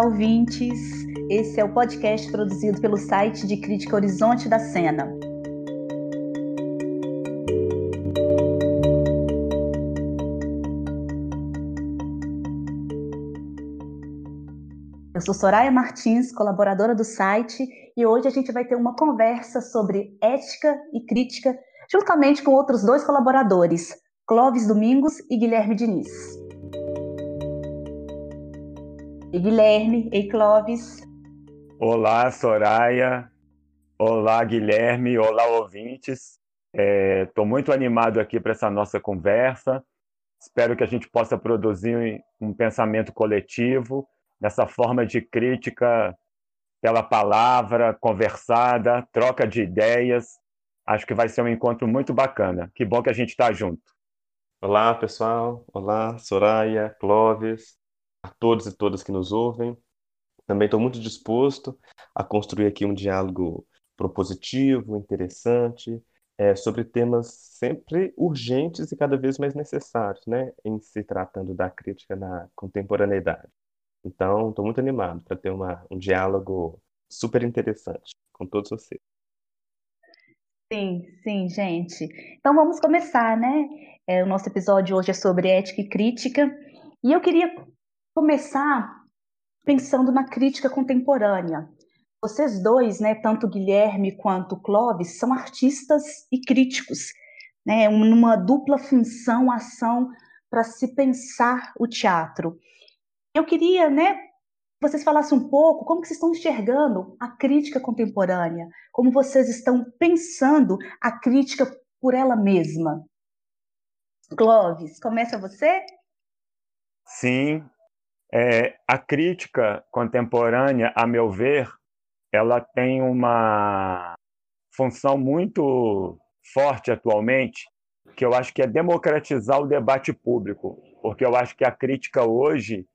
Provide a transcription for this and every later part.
Olá, ouvintes! Esse é o podcast produzido pelo site de crítica Horizonte da Cena. Eu sou Soraya Martins, colaboradora do site, e hoje a gente vai ter uma conversa sobre ética e crítica, juntamente com outros dois colaboradores, Clóvis Domingos e Guilherme Diniz. E Guilherme, e Clóvis. Olá, Soraya. Olá, Guilherme. Olá, ouvintes. Estou é, muito animado aqui para essa nossa conversa. Espero que a gente possa produzir um pensamento coletivo nessa forma de crítica pela palavra, conversada, troca de ideias. Acho que vai ser um encontro muito bacana. Que bom que a gente está junto. Olá, pessoal. Olá, Soraya, Clóvis a todos e todas que nos ouvem. Também estou muito disposto a construir aqui um diálogo propositivo, interessante, é, sobre temas sempre urgentes e cada vez mais necessários, né, em se tratando da crítica na contemporaneidade. Então, estou muito animado para ter uma, um diálogo super interessante com todos vocês. Sim, sim, gente. Então vamos começar, né? É, o nosso episódio hoje é sobre ética e crítica. E eu queria começar pensando na crítica contemporânea. Vocês dois, né, tanto Guilherme quanto Clóvis, são artistas e críticos, né, numa dupla função, ação para se pensar o teatro. Eu queria, né, vocês falassem um pouco como que vocês estão enxergando a crítica contemporânea, como vocês estão pensando a crítica por ela mesma. Clóvis, começa você? Sim, é, a crítica contemporânea, a meu ver, ela tem uma função muito forte atualmente, que eu acho que é democratizar o debate público, porque eu acho que a crítica hoje,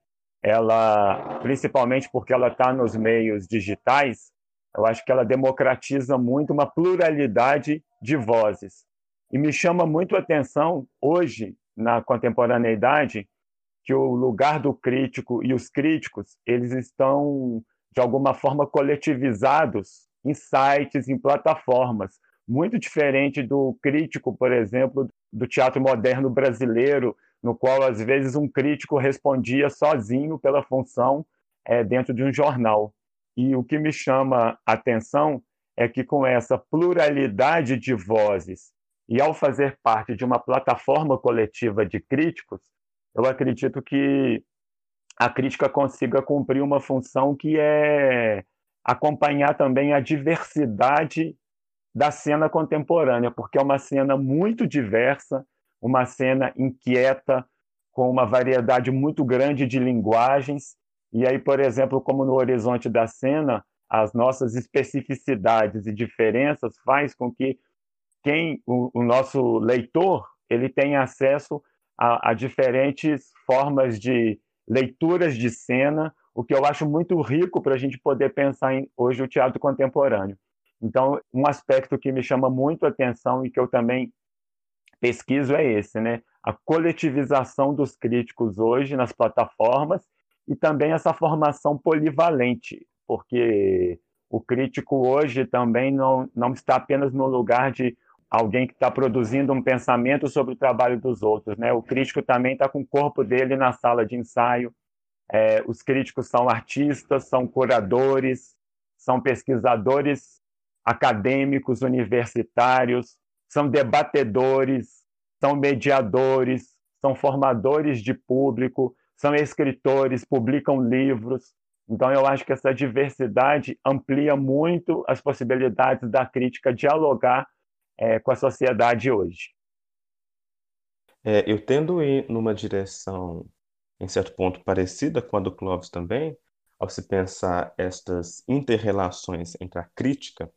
ela, principalmente porque ela está nos meios digitais, eu acho que ela democratiza muito uma pluralidade de vozes. E me chama muito a atenção hoje, na contemporaneidade, que o lugar do crítico e os críticos eles estão de alguma forma coletivizados em sites, em plataformas, muito diferente do crítico, por exemplo, do teatro moderno brasileiro, no qual às vezes um crítico respondia sozinho pela função é, dentro de um jornal. E o que me chama a atenção é que com essa pluralidade de vozes e ao fazer parte de uma plataforma coletiva de críticos, eu acredito que a crítica consiga cumprir uma função que é acompanhar também a diversidade da cena contemporânea, porque é uma cena muito diversa, uma cena inquieta, com uma variedade muito grande de linguagens. E aí, por exemplo, como no horizonte da cena, as nossas especificidades e diferenças faz com que quem o, o nosso leitor ele tenha acesso a, a diferentes formas de leituras de cena, o que eu acho muito rico para a gente poder pensar em, hoje o teatro contemporâneo. Então, um aspecto que me chama muito a atenção e que eu também pesquiso é esse, né? A coletivização dos críticos hoje nas plataformas e também essa formação polivalente, porque o crítico hoje também não, não está apenas no lugar de alguém que está produzindo um pensamento sobre o trabalho dos outros. Né? O crítico também está com o corpo dele na sala de ensaio. É, os críticos são artistas, são curadores, são pesquisadores acadêmicos, universitários, são debatedores, são mediadores, são formadores de público, são escritores, publicam livros. Então, eu acho que essa diversidade amplia muito as possibilidades da crítica dialogar é, com a sociedade hoje. É, eu tendo ir numa direção, em certo ponto, parecida com a do Clóvis também, ao se pensar estas interrelações entre a crítica,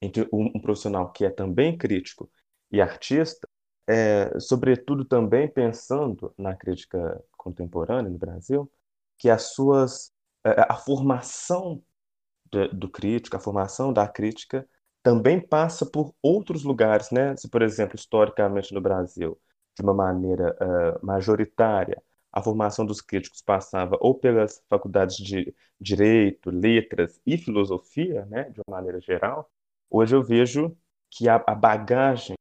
entre um, um profissional que é também crítico e artista, é, sobretudo também pensando na crítica contemporânea no Brasil, que as suas é, a formação do, do crítico, a formação da crítica também passa por outros lugares, né? Se, por exemplo, historicamente no Brasil, de uma maneira uh, majoritária, a formação dos críticos passava ou pelas faculdades de direito, letras e filosofia, né, de uma maneira geral, hoje eu vejo que a, a bagagem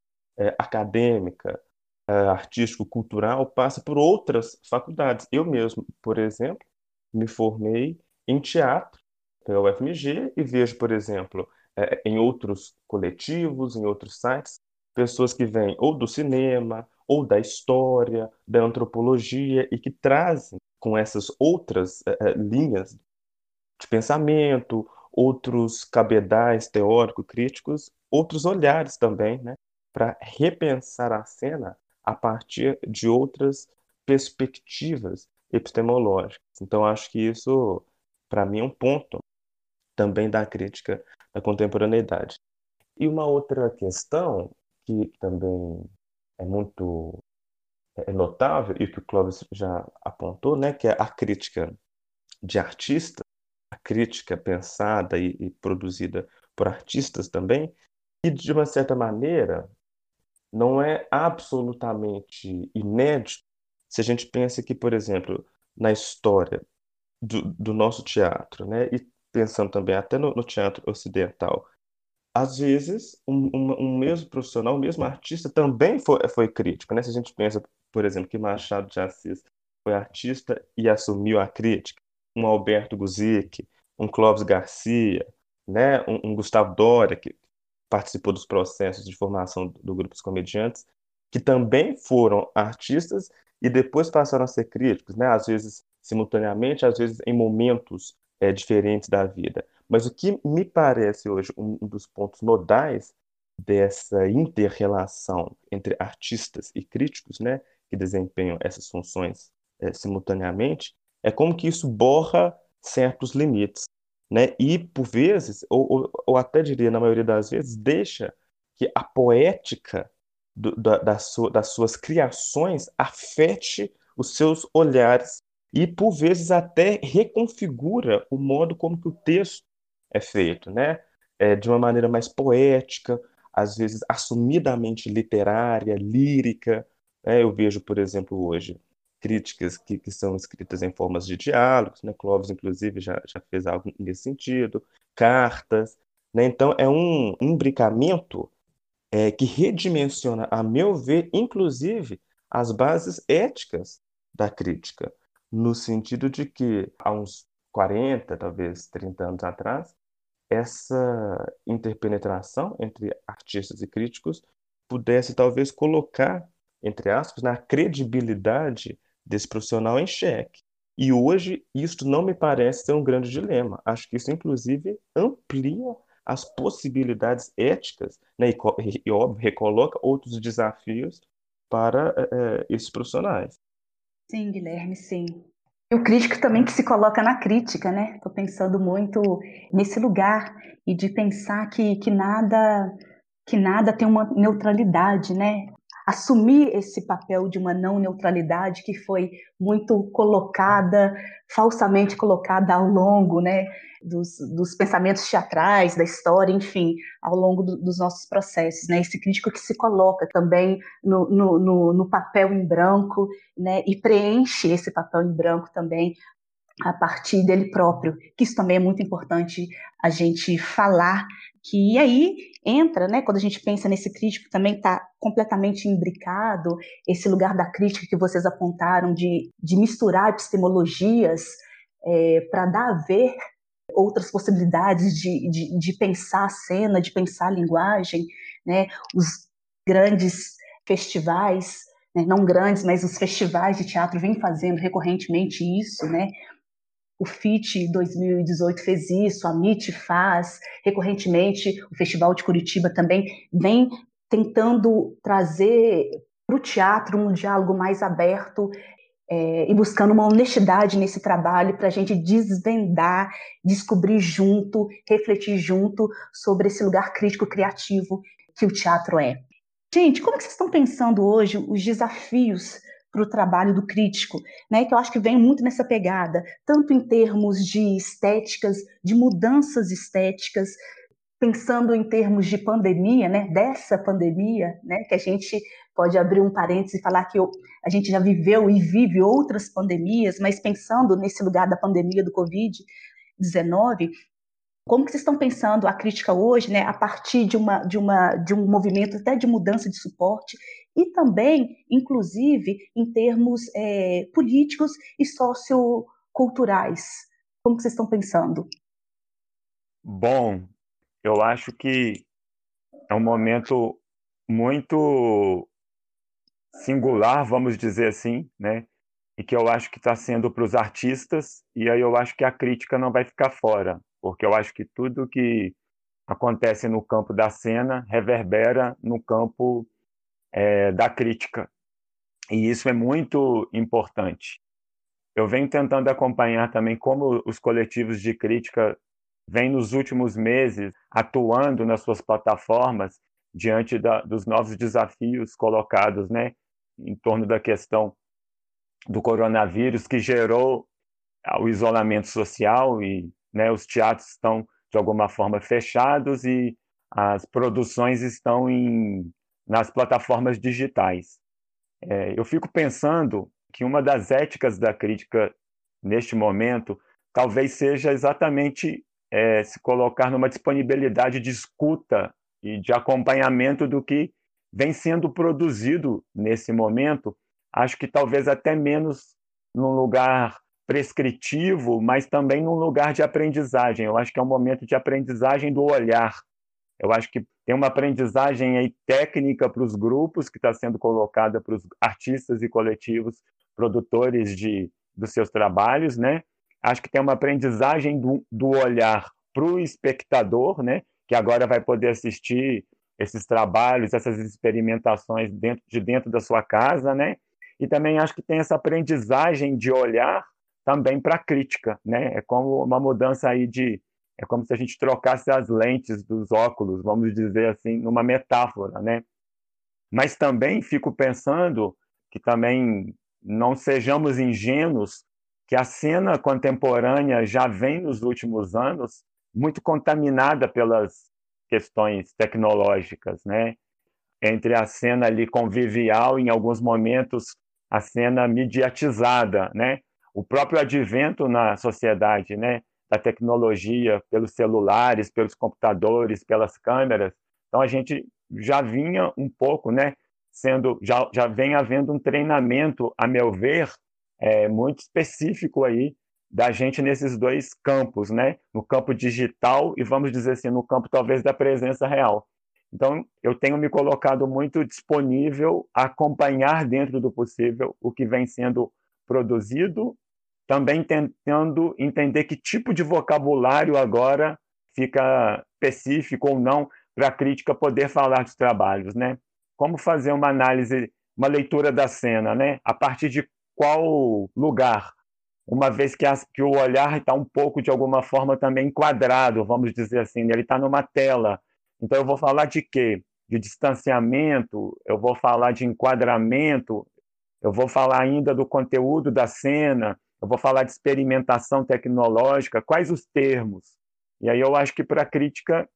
acadêmica, artístico-cultural passa por outras faculdades. Eu mesmo, por exemplo, me formei em teatro pela UFMG e vejo, por exemplo, é, em outros coletivos, em outros sites, pessoas que vêm ou do cinema, ou da história, da antropologia e que trazem com essas outras uh, linhas de pensamento, outros cabedais teórico-críticos, outros olhares também, né, para repensar a cena a partir de outras perspectivas epistemológicas. Então, acho que isso, para mim, é um ponto também da crítica da contemporaneidade. E uma outra questão que também é muito é notável e que o Clóvis já apontou, né, que é a crítica de artista, a crítica pensada e, e produzida por artistas também, e de uma certa maneira não é absolutamente inédito se a gente pensa que, por exemplo, na história do, do nosso teatro, né, e pensando também até no, no teatro ocidental, às vezes, um, um, um, mesmo profissional, um mesmo artista também foi, foi crítico. Né? Se a gente pensa, por exemplo, que Machado de Assis foi artista e assumiu a crítica, um Alberto Guzic, um Clóvis Garcia, né? um, um Gustavo Doria, que participou dos processos de formação do, do grupo dos comediantes, que também foram artistas e depois passaram a ser críticos, né? às vezes simultaneamente, às vezes em momentos é, diferentes da vida. Mas o que me parece hoje um dos pontos nodais dessa inter-relação entre artistas e críticos, né, que desempenham essas funções é, simultaneamente, é como que isso borra certos limites, né, e por vezes, ou, ou, ou até diria na maioria das vezes, deixa que a poética do, da, da das suas criações afete os seus olhares e por vezes até reconfigura o modo como que o texto é feito, né? É, de uma maneira mais poética, às vezes assumidamente literária, lírica. Né? Eu vejo, por exemplo, hoje críticas que, que são escritas em formas de diálogos, né? Clóvis, inclusive, já, já fez algo nesse sentido, cartas. Né? Então, é um imbricamento é, que redimensiona, a meu ver, inclusive, as bases éticas da crítica, no sentido de que há uns 40, talvez 30 anos atrás, essa interpenetração entre artistas e críticos pudesse talvez colocar, entre aspas, na credibilidade desse profissional em xeque. E hoje isso não me parece ser um grande dilema. Acho que isso, inclusive, amplia as possibilidades éticas né, e, e, óbvio, recoloca outros desafios para é, esses profissionais. Sim, Guilherme, sim. E o crítico também que se coloca na crítica, né? Estou pensando muito nesse lugar e de pensar que, que nada que nada tem uma neutralidade, né? Assumir esse papel de uma não neutralidade que foi muito colocada, falsamente colocada ao longo, né? dos, dos, pensamentos teatrais, da história, enfim, ao longo do, dos nossos processos. Né? Esse crítico que se coloca também no, no, no, no papel em branco né? e preenche esse papel em branco também a partir dele próprio, que isso também é muito importante a gente falar, que aí entra, né, quando a gente pensa nesse crítico, também está completamente imbricado, esse lugar da crítica que vocês apontaram, de, de misturar epistemologias é, para dar a ver outras possibilidades de, de, de, pensar a cena, de pensar a linguagem, né? Os grandes festivais, né? não grandes, mas os festivais de teatro vêm fazendo recorrentemente isso, né? O FIT 2018 fez isso, a MIT faz, recorrentemente o Festival de Curitiba também vem tentando trazer para o teatro um diálogo mais aberto é, e buscando uma honestidade nesse trabalho para a gente desvendar, descobrir junto, refletir junto sobre esse lugar crítico criativo que o teatro é. Gente, como que vocês estão pensando hoje os desafios para o trabalho do crítico, né? Que eu acho que vem muito nessa pegada, tanto em termos de estéticas, de mudanças estéticas, pensando em termos de pandemia, né? Dessa pandemia, né? Que a gente pode abrir um parênteses e falar que a gente já viveu e vive outras pandemias, mas pensando nesse lugar da pandemia do Covid-19, como que vocês estão pensando a crítica hoje, né, a partir de, uma, de, uma, de um movimento até de mudança de suporte e também, inclusive, em termos é, políticos e socioculturais? Como vocês estão pensando? Bom, eu acho que é um momento muito singular, vamos dizer assim, né? E que eu acho que está sendo para os artistas, e aí eu acho que a crítica não vai ficar fora porque eu acho que tudo que acontece no campo da cena reverbera no campo é, da crítica. E isso é muito importante. Eu venho tentando acompanhar também como os coletivos de crítica vêm nos últimos meses atuando nas suas plataformas diante da, dos novos desafios colocados, né, em torno da questão do coronavírus que gerou o isolamento social e né? Os teatros estão de alguma forma fechados e as produções estão em, nas plataformas digitais. É, eu fico pensando que uma das éticas da crítica neste momento talvez seja exatamente é, se colocar numa disponibilidade de escuta e de acompanhamento do que vem sendo produzido nesse momento. Acho que talvez até menos num lugar prescritivo, mas também num lugar de aprendizagem. Eu acho que é um momento de aprendizagem do olhar. Eu acho que tem uma aprendizagem aí técnica para os grupos que está sendo colocada para os artistas e coletivos produtores de dos seus trabalhos, né? Acho que tem uma aprendizagem do, do olhar para o espectador, né? Que agora vai poder assistir esses trabalhos, essas experimentações dentro de dentro da sua casa, né? E também acho que tem essa aprendizagem de olhar também para crítica, né? É como uma mudança aí de é como se a gente trocasse as lentes dos óculos, vamos dizer assim, numa metáfora, né? Mas também fico pensando que também não sejamos ingênuos que a cena contemporânea já vem nos últimos anos muito contaminada pelas questões tecnológicas, né? Entre a cena ali convivial, em alguns momentos a cena mediatizada, né? o próprio advento na sociedade, né, da tecnologia, pelos celulares, pelos computadores, pelas câmeras. Então a gente já vinha um pouco, né, sendo já já vem havendo um treinamento, a meu ver, é, muito específico aí da gente nesses dois campos, né, no campo digital e vamos dizer assim no campo talvez da presença real. Então eu tenho me colocado muito disponível a acompanhar dentro do possível o que vem sendo produzido também tentando entender que tipo de vocabulário agora fica específico ou não para a crítica poder falar dos trabalhos, né? Como fazer uma análise, uma leitura da cena, né? A partir de qual lugar? Uma vez que, que o olhar está um pouco, de alguma forma, também enquadrado, vamos dizer assim, né? ele está numa tela. Então, eu vou falar de quê? De distanciamento, eu vou falar de enquadramento, eu vou falar ainda do conteúdo da cena, eu vou falar de experimentação tecnológica, quais os termos? E aí eu acho que para a crítica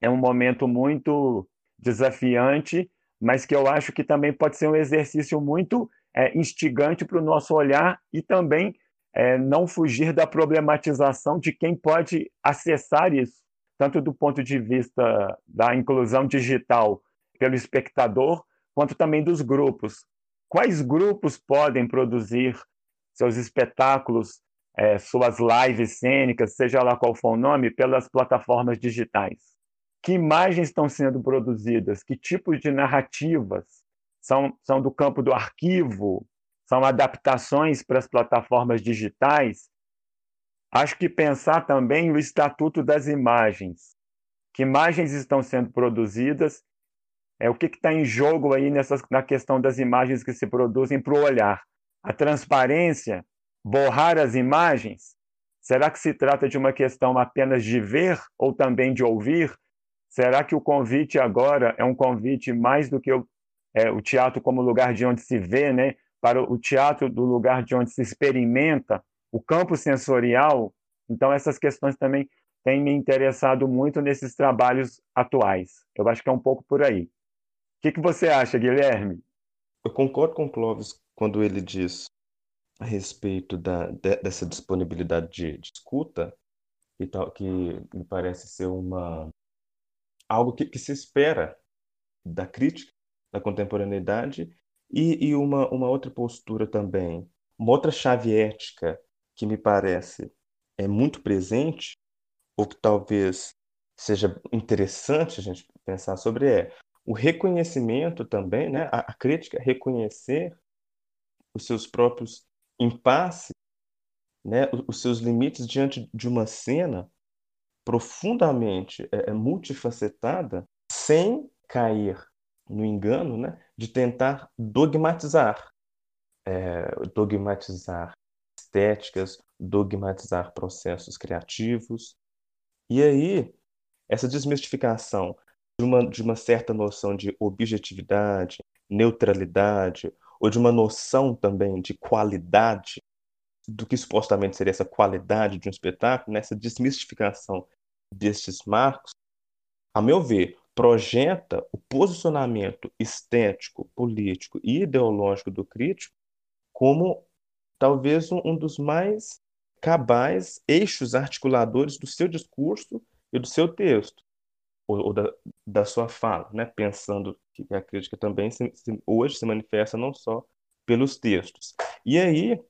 é um momento muito desafiante, mas que eu acho que também pode ser um exercício muito é, instigante para o nosso olhar e também é, não fugir da problematização de quem pode acessar isso, tanto do ponto de vista da inclusão digital pelo espectador, quanto também dos grupos. Quais grupos podem produzir seus espetáculos, é, suas lives cênicas, seja lá qual for o nome, pelas plataformas digitais. Que imagens estão sendo produzidas? Que tipos de narrativas são, são do campo do arquivo? São adaptações para as plataformas digitais? Acho que pensar também o estatuto das imagens. Que imagens estão sendo produzidas? É o que está em jogo aí nessas, na questão das imagens que se produzem para o olhar a transparência, borrar as imagens? Será que se trata de uma questão apenas de ver ou também de ouvir? Será que o convite agora é um convite mais do que o, é, o teatro como lugar de onde se vê, né? para o teatro do lugar de onde se experimenta, o campo sensorial? Então, essas questões também têm me interessado muito nesses trabalhos atuais. Eu acho que é um pouco por aí. que, que você acha, Guilherme? Eu concordo com o Clóvis quando ele diz a respeito da, de, dessa disponibilidade de, de escuta, que, tal, que me parece ser uma algo que, que se espera da crítica, da contemporaneidade, e, e uma, uma outra postura também, uma outra chave ética que me parece é muito presente, ou que talvez seja interessante a gente pensar sobre é o reconhecimento também, né, a, a crítica, reconhecer os seus próprios impasses, né, os seus limites diante de uma cena profundamente é, é, multifacetada, sem cair no engano né, de tentar dogmatizar, é, dogmatizar estéticas, dogmatizar processos criativos. E aí, essa desmistificação de uma, de uma certa noção de objetividade, neutralidade, ou de uma noção também de qualidade, do que supostamente seria essa qualidade de um espetáculo, nessa desmistificação destes marcos, a meu ver, projeta o posicionamento estético, político e ideológico do crítico como talvez um, um dos mais cabais eixos articuladores do seu discurso e do seu texto ou, ou da, da, sua fala, né? pensando que a crítica também se, se, hoje se manifesta não só pelos textos. E aí,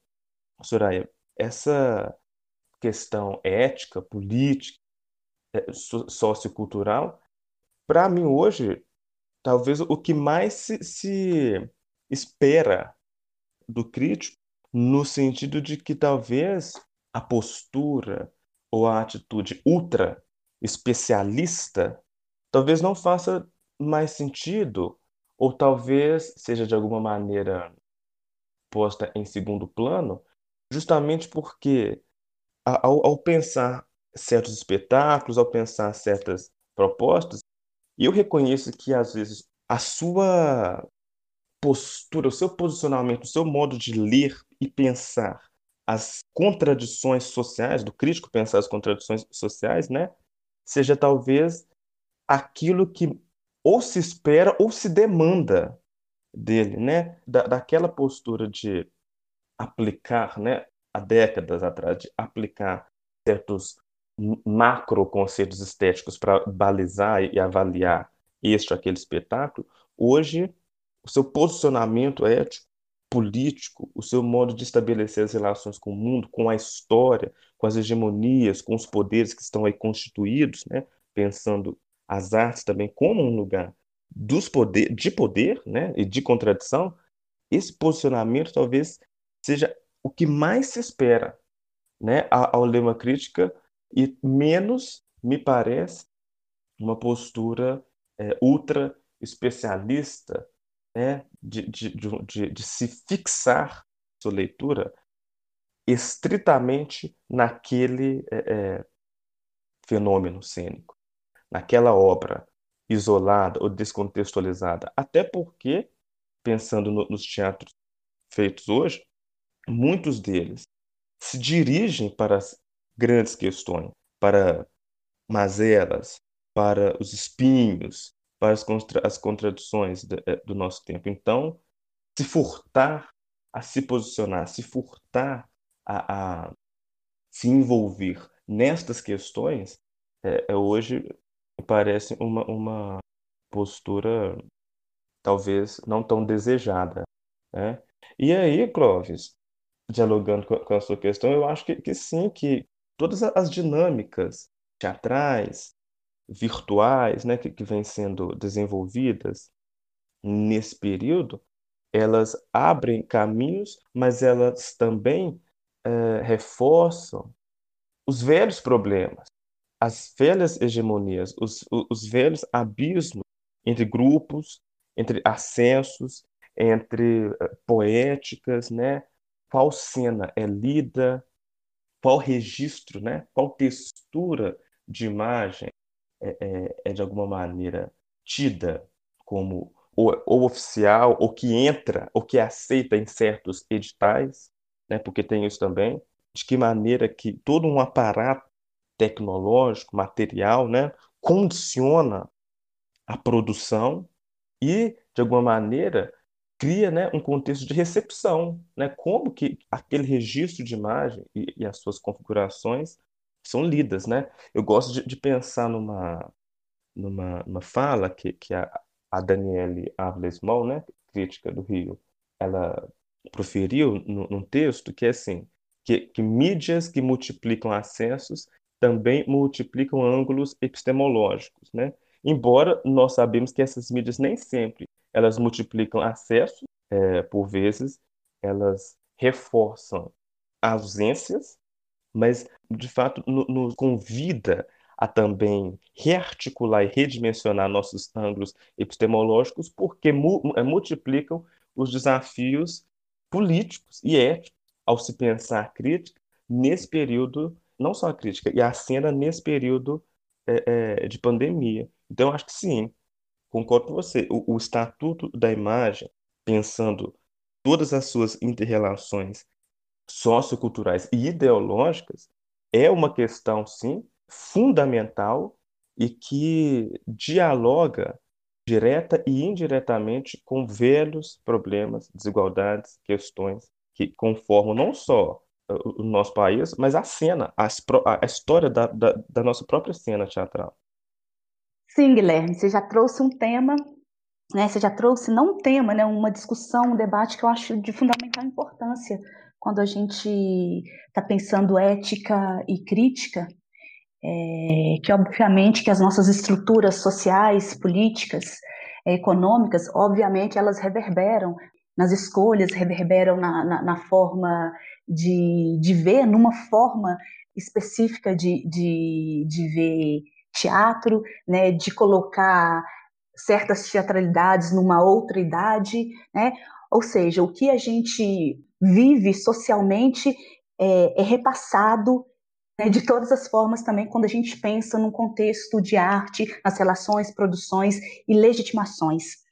Soraya, essa questão ética, política, é, sociocultural, para mim hoje, talvez o que mais se, se espera do crítico, no sentido de que talvez a postura ou a atitude ultra especialista talvez não faça mais sentido, ou talvez seja de alguma maneira posta em segundo plano, justamente porque ao, ao pensar certos espetáculos, ao pensar certas propostas, eu reconheço que às vezes a sua postura, o seu posicionamento, o seu modo de ler e pensar as contradições sociais, do crítico pensar as contradições sociais, né? Seja talvez aquilo que ou se espera ou se demanda dele, né? Da, daquela postura de aplicar, né? Há décadas atrás, de aplicar certos macro conceitos estéticos para balizar e avaliar este ou aquele espetáculo, hoje o seu posicionamento ético, político, o seu modo de estabelecer as relações com o mundo, com a história, com as hegemonias, com os poderes que estão aí constituídos, né? pensando as artes também como um lugar dos poder, de poder né, e de contradição, esse posicionamento talvez seja o que mais se espera né, ao lema crítica e menos, me parece, uma postura é, ultra especialista né, de, de, de, de se fixar sua leitura estritamente naquele é, é, fenômeno cênico naquela obra isolada ou descontextualizada. Até porque, pensando no, nos teatros feitos hoje, muitos deles se dirigem para as grandes questões, para mazelas, para os espinhos, para as, contra as contradições de, eh, do nosso tempo. Então, se furtar a se posicionar, se furtar a, a se envolver nestas questões, é, é hoje parece uma, uma postura talvez não tão desejada. Né? E aí, Clóvis, dialogando com, com a sua questão, eu acho que, que sim, que todas as dinâmicas teatrais, virtuais, né, que, que vêm sendo desenvolvidas nesse período, elas abrem caminhos, mas elas também é, reforçam os velhos problemas as velhas hegemonias, os, os velhos abismos entre grupos, entre acessos, entre uh, poéticas, né? Qual cena é lida, qual registro, né? Qual textura de imagem é, é, é de alguma maneira tida como ou, ou, oficial, ou que entra, ou que aceita em certos editais, né? Porque tem isso também. De que maneira que todo um aparato tecnológico, material, né, condiciona a produção e de alguma maneira, cria né, um contexto de recepção, né? Como que aquele registro de imagem e, e as suas configurações são lidas, né? Eu gosto de, de pensar numa, numa, numa fala que, que a, a Daniele Ávila Small, né, crítica do Rio, ela proferiu no, num texto que é assim, que, que mídias que multiplicam acessos também multiplicam ângulos epistemológicos, né? Embora nós sabemos que essas mídias nem sempre elas multiplicam acessos, é, por vezes elas reforçam ausências, mas de fato nos convida a também rearticular e redimensionar nossos ângulos epistemológicos, porque mu é, multiplicam os desafios políticos e éticos ao se pensar crítica nesse período, não só a crítica, e a cena nesse período é, é, de pandemia. Então, acho que sim, concordo com você. O, o estatuto da imagem, pensando todas as suas interrelações socioculturais e ideológicas, é uma questão, sim, fundamental e que dialoga direta e indiretamente com velhos problemas, desigualdades, questões que conformam não só o nosso país, mas a cena, a, a história da, da, da nossa própria cena teatral. Sim, Guilherme, você já trouxe um tema, né? Você já trouxe não um tema, né? Uma discussão, um debate que eu acho de fundamental importância quando a gente está pensando ética e crítica, é, que obviamente que as nossas estruturas sociais, políticas, econômicas, obviamente elas reverberam nas escolhas, reverberam na, na, na forma de, de ver, numa forma específica de, de, de ver teatro, né, de colocar certas teatralidades numa outra idade, né? Ou seja, o que a gente vive socialmente é, é repassado né, de todas as formas também quando a gente pensa num contexto de arte, nas relações, produções e legitimações.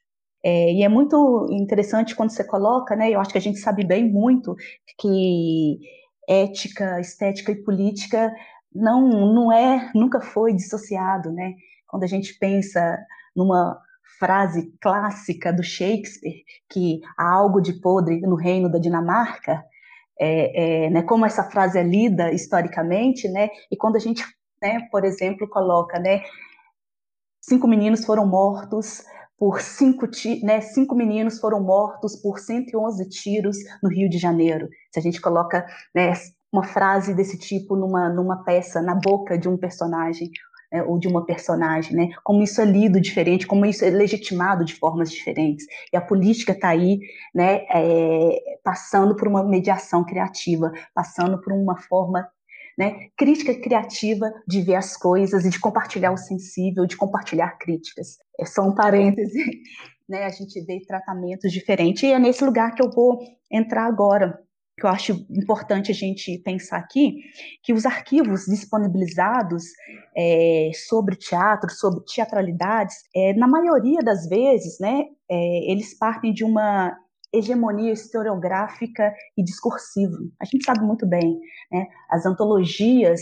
É, e é muito interessante quando você coloca, né? Eu acho que a gente sabe bem muito que ética, estética e política não não é, nunca foi dissociado, né? Quando a gente pensa numa frase clássica do Shakespeare que há algo de podre no reino da Dinamarca, é, é, né, como essa frase é lida historicamente, né, e quando a gente, né, por exemplo, coloca, né, cinco meninos foram mortos por cinco, né, cinco meninos foram mortos por 111 tiros no Rio de Janeiro. Se a gente coloca né, uma frase desse tipo numa, numa peça, na boca de um personagem, né, ou de uma personagem, né? Como isso é lido diferente, como isso é legitimado de formas diferentes. E a política está aí, né? É, passando por uma mediação criativa, passando por uma forma né, crítica criativa de ver as coisas e de compartilhar o sensível, de compartilhar críticas. É só um parêntese, né, a gente vê tratamentos diferentes, e é nesse lugar que eu vou entrar agora, que eu acho importante a gente pensar aqui, que os arquivos disponibilizados é, sobre teatro, sobre teatralidades, é, na maioria das vezes, né, é, eles partem de uma hegemonia historiográfica e discursiva. A gente sabe muito bem, né, as antologias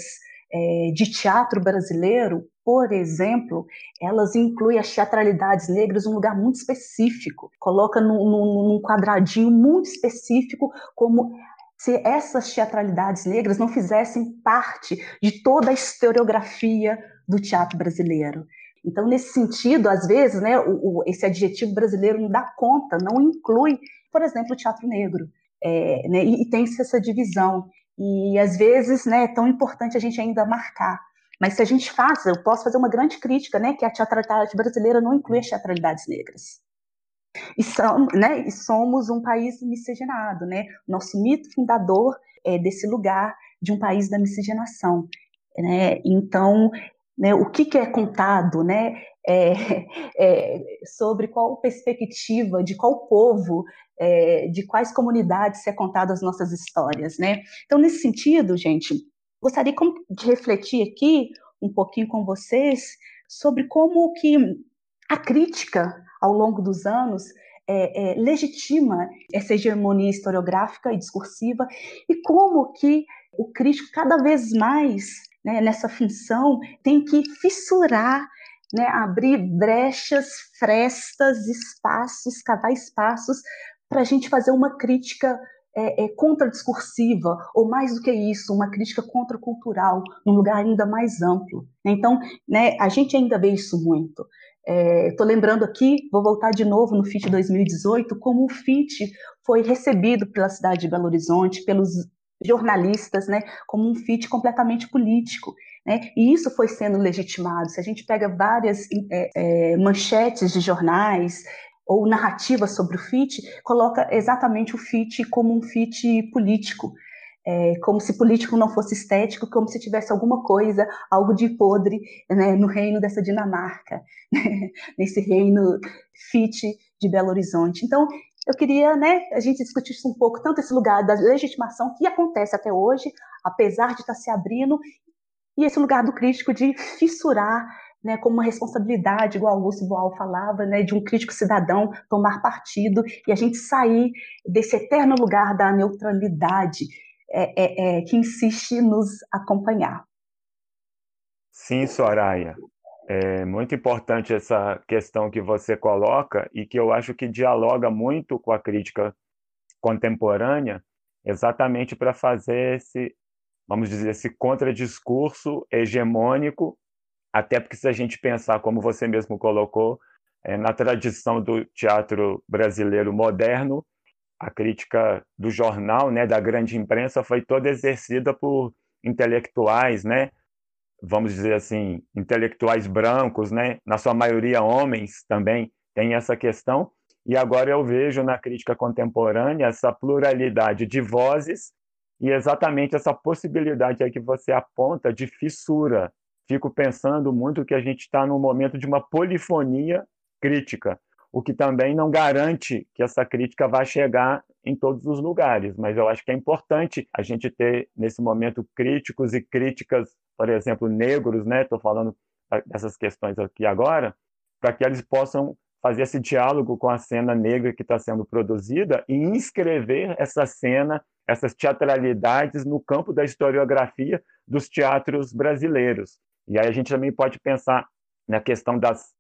é, de teatro brasileiro, por exemplo, elas incluem as teatralidades negras num lugar muito específico, coloca num, num, num quadradinho muito específico como se essas teatralidades negras não fizessem parte de toda a historiografia do teatro brasileiro. Então, nesse sentido, às vezes, né, o, o, esse adjetivo brasileiro não dá conta, não inclui, por exemplo, o teatro negro. É, né, e, e tem essa divisão. E às vezes né, é tão importante a gente ainda marcar. Mas se a gente faz, eu posso fazer uma grande crítica, né, que a teatralidade brasileira não inclui as teatralidades negras. E, são, né, e somos um país miscigenado, né? Nosso mito fundador é desse lugar de um país da miscigenação, né? Então, né, o que, que é contado, né? É, é, sobre qual perspectiva, de qual povo, é, de quais comunidades é contado as nossas histórias, né? Então, nesse sentido, gente, gostaria de refletir aqui um pouquinho com vocês sobre como que a crítica, ao longo dos anos, é, é, legitima essa hegemonia historiográfica e discursiva e como que o crítico cada vez mais né, nessa função tem que fissurar né, abrir brechas, frestas, espaços, cavar espaços para a gente fazer uma crítica é, é, contradiscursiva, ou mais do que isso, uma crítica contracultural, num lugar ainda mais amplo. Então, né, a gente ainda vê isso muito. Estou é, lembrando aqui, vou voltar de novo no FIT 2018, como o FIT foi recebido pela cidade de Belo Horizonte, pelos jornalistas, né, como um FIT completamente político. Né? E isso foi sendo legitimado. Se a gente pega várias é, é, manchetes de jornais ou narrativas sobre o FIT, coloca exatamente o FIT como um FIT político. É, como se político não fosse estético, como se tivesse alguma coisa, algo de podre né, no reino dessa Dinamarca, né, nesse reino fit de Belo Horizonte. Então, eu queria né, a gente discutisse um pouco tanto esse lugar da legitimação que acontece até hoje, apesar de estar se abrindo, e esse lugar do crítico de fissurar né, como uma responsabilidade, igual Augusto Boal falava, né, de um crítico cidadão tomar partido e a gente sair desse eterno lugar da neutralidade é, é, é, que insiste nos acompanhar. Sim, Soraya. É muito importante essa questão que você coloca e que eu acho que dialoga muito com a crítica contemporânea, exatamente para fazer esse, vamos dizer, esse contradiscurso hegemônico, até porque se a gente pensar, como você mesmo colocou, é, na tradição do teatro brasileiro moderno, a crítica do jornal, né, da grande imprensa, foi toda exercida por intelectuais, né, vamos dizer assim, intelectuais brancos, né? na sua maioria homens também, tem essa questão. E agora eu vejo na crítica contemporânea essa pluralidade de vozes e exatamente essa possibilidade aí que você aponta de fissura. Fico pensando muito que a gente está num momento de uma polifonia crítica, o que também não garante que essa crítica vá chegar em todos os lugares, mas eu acho que é importante a gente ter nesse momento críticos e críticas por exemplo, negros, né? Estou falando dessas questões aqui agora, para que eles possam fazer esse diálogo com a cena negra que está sendo produzida e inscrever essa cena, essas teatralidades no campo da historiografia dos teatros brasileiros. E aí a gente também pode pensar na questão das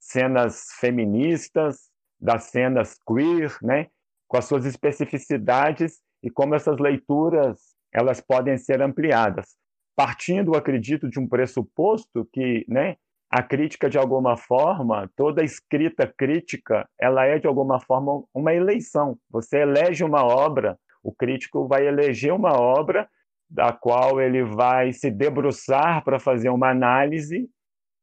cenas feministas, das cenas queer, né, com as suas especificidades e como essas leituras elas podem ser ampliadas partindo, acredito, de um pressuposto que, né, a crítica de alguma forma, toda escrita crítica, ela é de alguma forma uma eleição. Você elege uma obra, o crítico vai eleger uma obra da qual ele vai se debruçar para fazer uma análise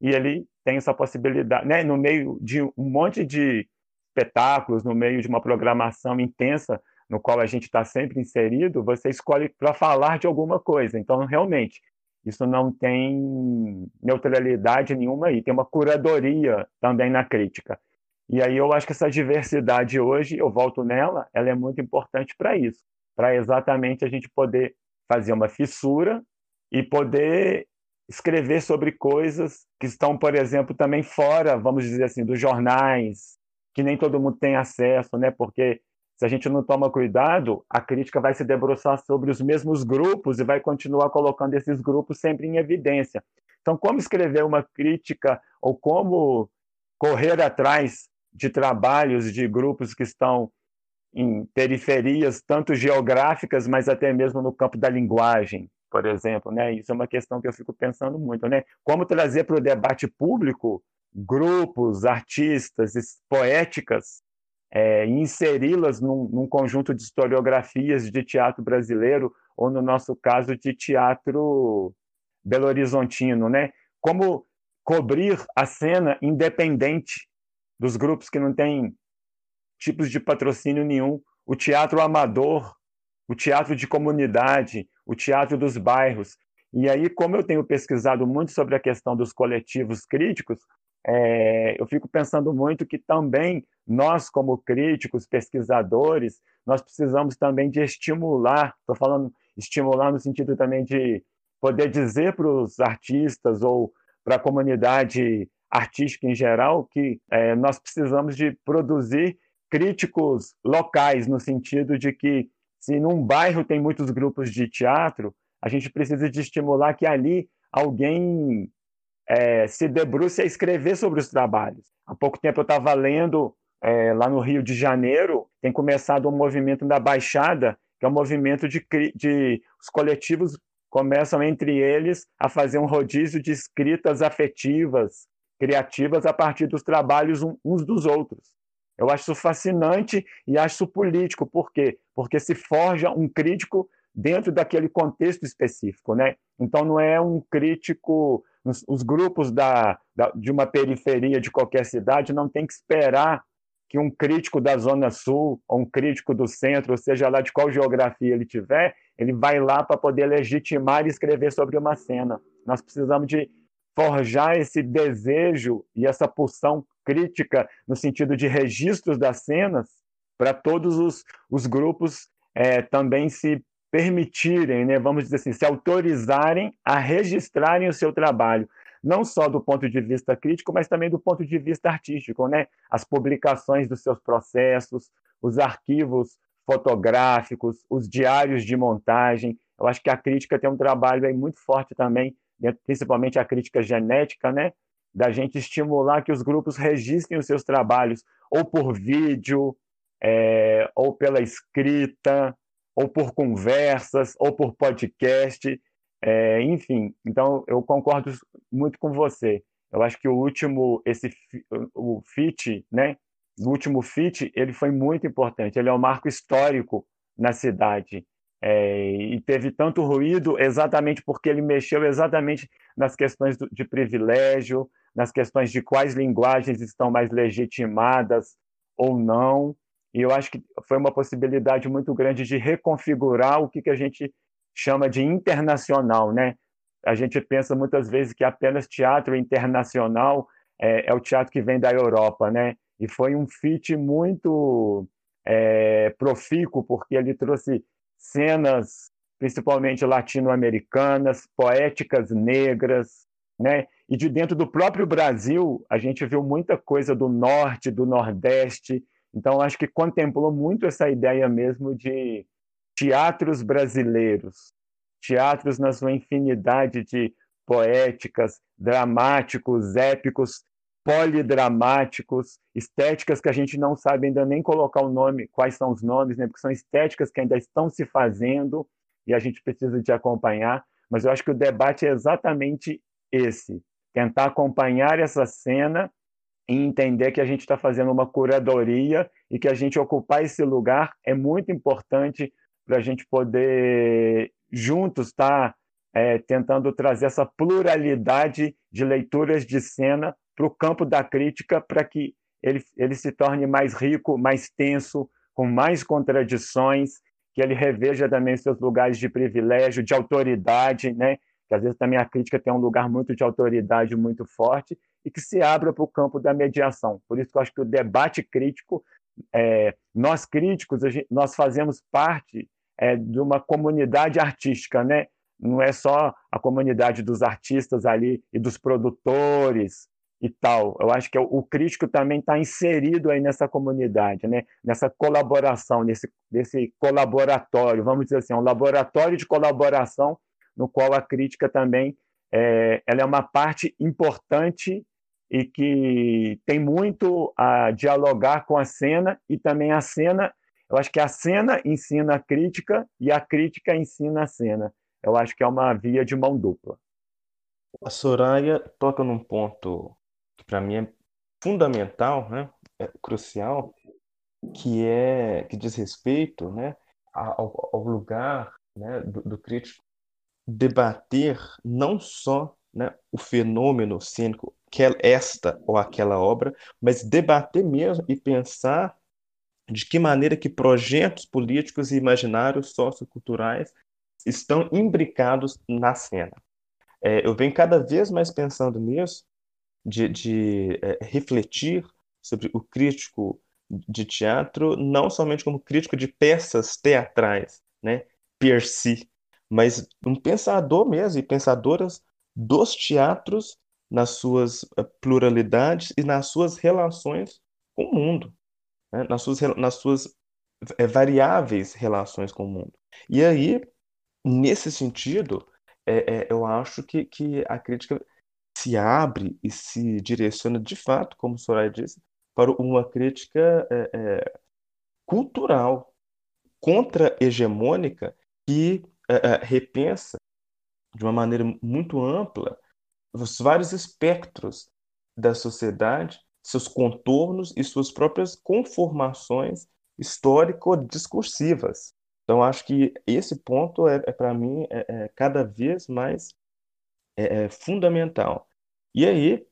e ele tem essa possibilidade, né, no meio de um monte de espetáculos, no meio de uma programação intensa no qual a gente está sempre inserido, você escolhe para falar de alguma coisa. Então, realmente, isso não tem neutralidade nenhuma aí, tem uma curadoria também na crítica. E aí eu acho que essa diversidade hoje, eu volto nela, ela é muito importante para isso, para exatamente a gente poder fazer uma fissura e poder escrever sobre coisas que estão, por exemplo, também fora, vamos dizer assim, dos jornais, que nem todo mundo tem acesso, né? Porque se a gente não toma cuidado, a crítica vai se debruçar sobre os mesmos grupos e vai continuar colocando esses grupos sempre em evidência. Então, como escrever uma crítica ou como correr atrás de trabalhos de grupos que estão em periferias, tanto geográficas, mas até mesmo no campo da linguagem, por exemplo, né? Isso é uma questão que eu fico pensando muito, né? Como trazer para o debate público grupos, artistas, poéticas é, inseri-las num, num, conjunto de historiografias de teatro brasileiro, ou no nosso caso, de teatro belo-horizontino, né? Como cobrir a cena independente dos grupos que não têm tipos de patrocínio nenhum, o teatro amador, o teatro de comunidade, o teatro dos bairros. E aí, como eu tenho pesquisado muito sobre a questão dos coletivos críticos, é, eu fico pensando muito que também nós, como críticos, pesquisadores, nós precisamos também de estimular, estou falando estimular no sentido também de poder dizer para os artistas ou para a comunidade artística em geral que é, nós precisamos de produzir críticos locais, no sentido de que se num bairro tem muitos grupos de teatro, a gente precisa de estimular que ali alguém é, se debruce a escrever sobre os trabalhos. Há pouco tempo eu estava lendo é, lá no Rio de Janeiro, tem começado um movimento da Baixada, que é um movimento de, de os coletivos começam entre eles a fazer um rodízio de escritas afetivas, criativas a partir dos trabalhos uns dos outros. Eu acho isso fascinante e acho isso político. Por quê? Porque se forja um crítico dentro daquele contexto específico, né? Então não é um crítico os, os grupos da, da, de uma periferia de qualquer cidade não tem que esperar que um crítico da Zona Sul ou um crítico do centro, ou seja lá de qual geografia ele tiver, ele vai lá para poder legitimar e escrever sobre uma cena. Nós precisamos de forjar esse desejo e essa pulsão crítica no sentido de registros das cenas para todos os, os grupos é, também se permitirem, né, vamos dizer assim, se autorizarem a registrarem o seu trabalho, não só do ponto de vista crítico, mas também do ponto de vista artístico, né? As publicações dos seus processos, os arquivos fotográficos, os diários de montagem. Eu acho que a crítica tem um trabalho aí muito forte também, principalmente a crítica genética, né? Da gente estimular que os grupos registrem os seus trabalhos, ou por vídeo, é, ou pela escrita, ou por conversas, ou por podcast, é, enfim. Então, eu concordo muito com você. Eu acho que o último, esse o FIT, né? O último FIT, ele foi muito importante. Ele é um marco histórico na cidade. É, e teve tanto ruído exatamente porque ele mexeu exatamente nas questões de privilégio, nas questões de quais linguagens estão mais legitimadas ou não. E eu acho que foi uma possibilidade muito grande de reconfigurar o que, que a gente chama de internacional, né? A gente pensa muitas vezes que apenas teatro internacional é, é o teatro que vem da Europa, né? E foi um fit muito é, profícuo, porque ele trouxe cenas, principalmente latino-americanas, poéticas negras, né? E de dentro do próprio Brasil, a gente viu muita coisa do norte, do nordeste, então, acho que contemplou muito essa ideia mesmo de teatros brasileiros, teatros na sua infinidade de poéticas, dramáticos, épicos, polidramáticos, estéticas que a gente não sabe ainda nem colocar o nome, quais são os nomes, né? porque são estéticas que ainda estão se fazendo e a gente precisa de acompanhar. Mas eu acho que o debate é exatamente esse: tentar acompanhar essa cena entender que a gente está fazendo uma curadoria e que a gente ocupar esse lugar é muito importante para a gente poder juntos estar tá, é, tentando trazer essa pluralidade de leituras de cena para o campo da crítica para que ele, ele se torne mais rico, mais tenso, com mais contradições, que ele reveja também seus lugares de privilégio, de autoridade, né? que às vezes também a crítica tem um lugar muito de autoridade muito forte, e que se abra para o campo da mediação. Por isso que eu acho que o debate crítico, é, nós críticos, gente, nós fazemos parte é, de uma comunidade artística, né? não é só a comunidade dos artistas ali e dos produtores e tal. Eu acho que o, crítico também está inserido aí nessa comunidade, né? nessa colaboração, nesse, nesse colaboratório, vamos dizer assim, um laboratório de colaboração no qual a crítica também é, ela é uma parte importante e que tem muito a dialogar com a cena e também a cena, eu acho que a cena ensina a crítica e a crítica ensina a cena. Eu acho que é uma via de mão dupla. A Soraya toca num ponto que para mim é fundamental, né? É crucial, que é que diz respeito, né, ao, ao lugar, né, do, do crítico debater não só né, o fenômeno cênico, que é esta ou aquela obra, mas debater mesmo e pensar de que maneira que projetos políticos e imaginários socioculturais estão imbricados na cena. É, eu venho cada vez mais pensando nisso, de, de é, refletir sobre o crítico de teatro, não somente como crítico de peças teatrais, né, per si, mas um pensador mesmo, e pensadoras dos teatros nas suas eh, pluralidades e nas suas relações com o mundo, né? nas suas, nas suas é, variáveis relações com o mundo. E aí, nesse sentido, é, é, eu acho que, que a crítica se abre e se direciona de fato, como Soraya disse, para uma crítica é, cultural, contra-hegemônica, que repensa de uma maneira muito ampla os vários espectros da sociedade, seus contornos e suas próprias conformações histórico-discursivas. Então, acho que esse ponto é, é para mim, é, é, cada vez mais é, é fundamental. E aí,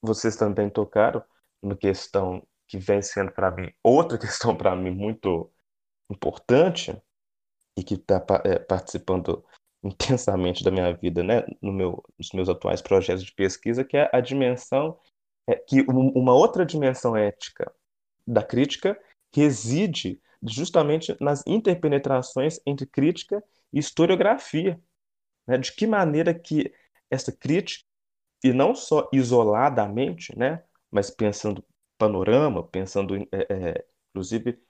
vocês também tocaram uma questão que vem sendo para mim, outra questão para mim muito importante, e que está é, participando intensamente da minha vida, né, no meu, nos meus atuais projetos de pesquisa, que é a dimensão, é, que uma outra dimensão ética da crítica reside justamente nas interpenetrações entre crítica e historiografia. Né? De que maneira que essa crítica, e não só isoladamente, né? mas pensando panorama, pensando, é, é, inclusive,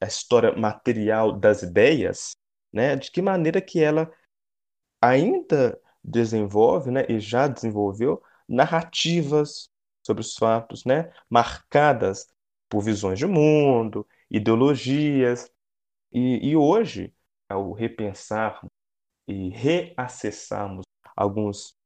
a história material das ideias, né? de que maneira que ela ainda desenvolve né? e já desenvolveu narrativas sobre os fatos, né? marcadas por visões de mundo, ideologias. E, e hoje, ao repensarmos e reacessarmos alguns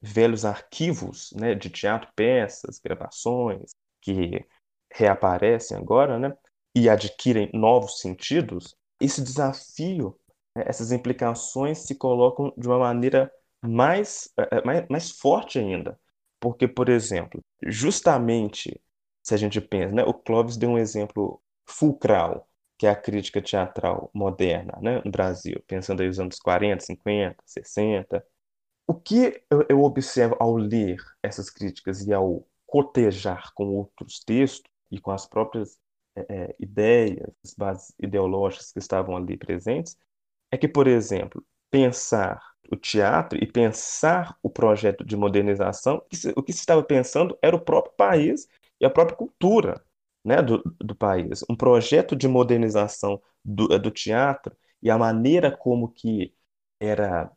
velhos arquivos né, de teatro, peças, gravações, que reaparecem agora, né, e adquirem novos sentidos, esse desafio, essas implicações se colocam de uma maneira mais, eh, eh, mais, mais forte ainda. Porque, por exemplo, justamente se a gente pensa, né, o Clóvis deu um exemplo fulcral, que é a crítica teatral moderna né, no Brasil, pensando aí nos anos 40, 50, 60. O que eu, eu observo ao ler essas críticas e ao cotejar com outros textos e com as próprias é, ideias, as bases ideológicas que estavam ali presentes, é que, por exemplo, pensar o teatro e pensar o projeto de modernização, o que se estava pensando era o próprio país e a própria cultura né, do, do país, um projeto de modernização do, do teatro e a maneira como que era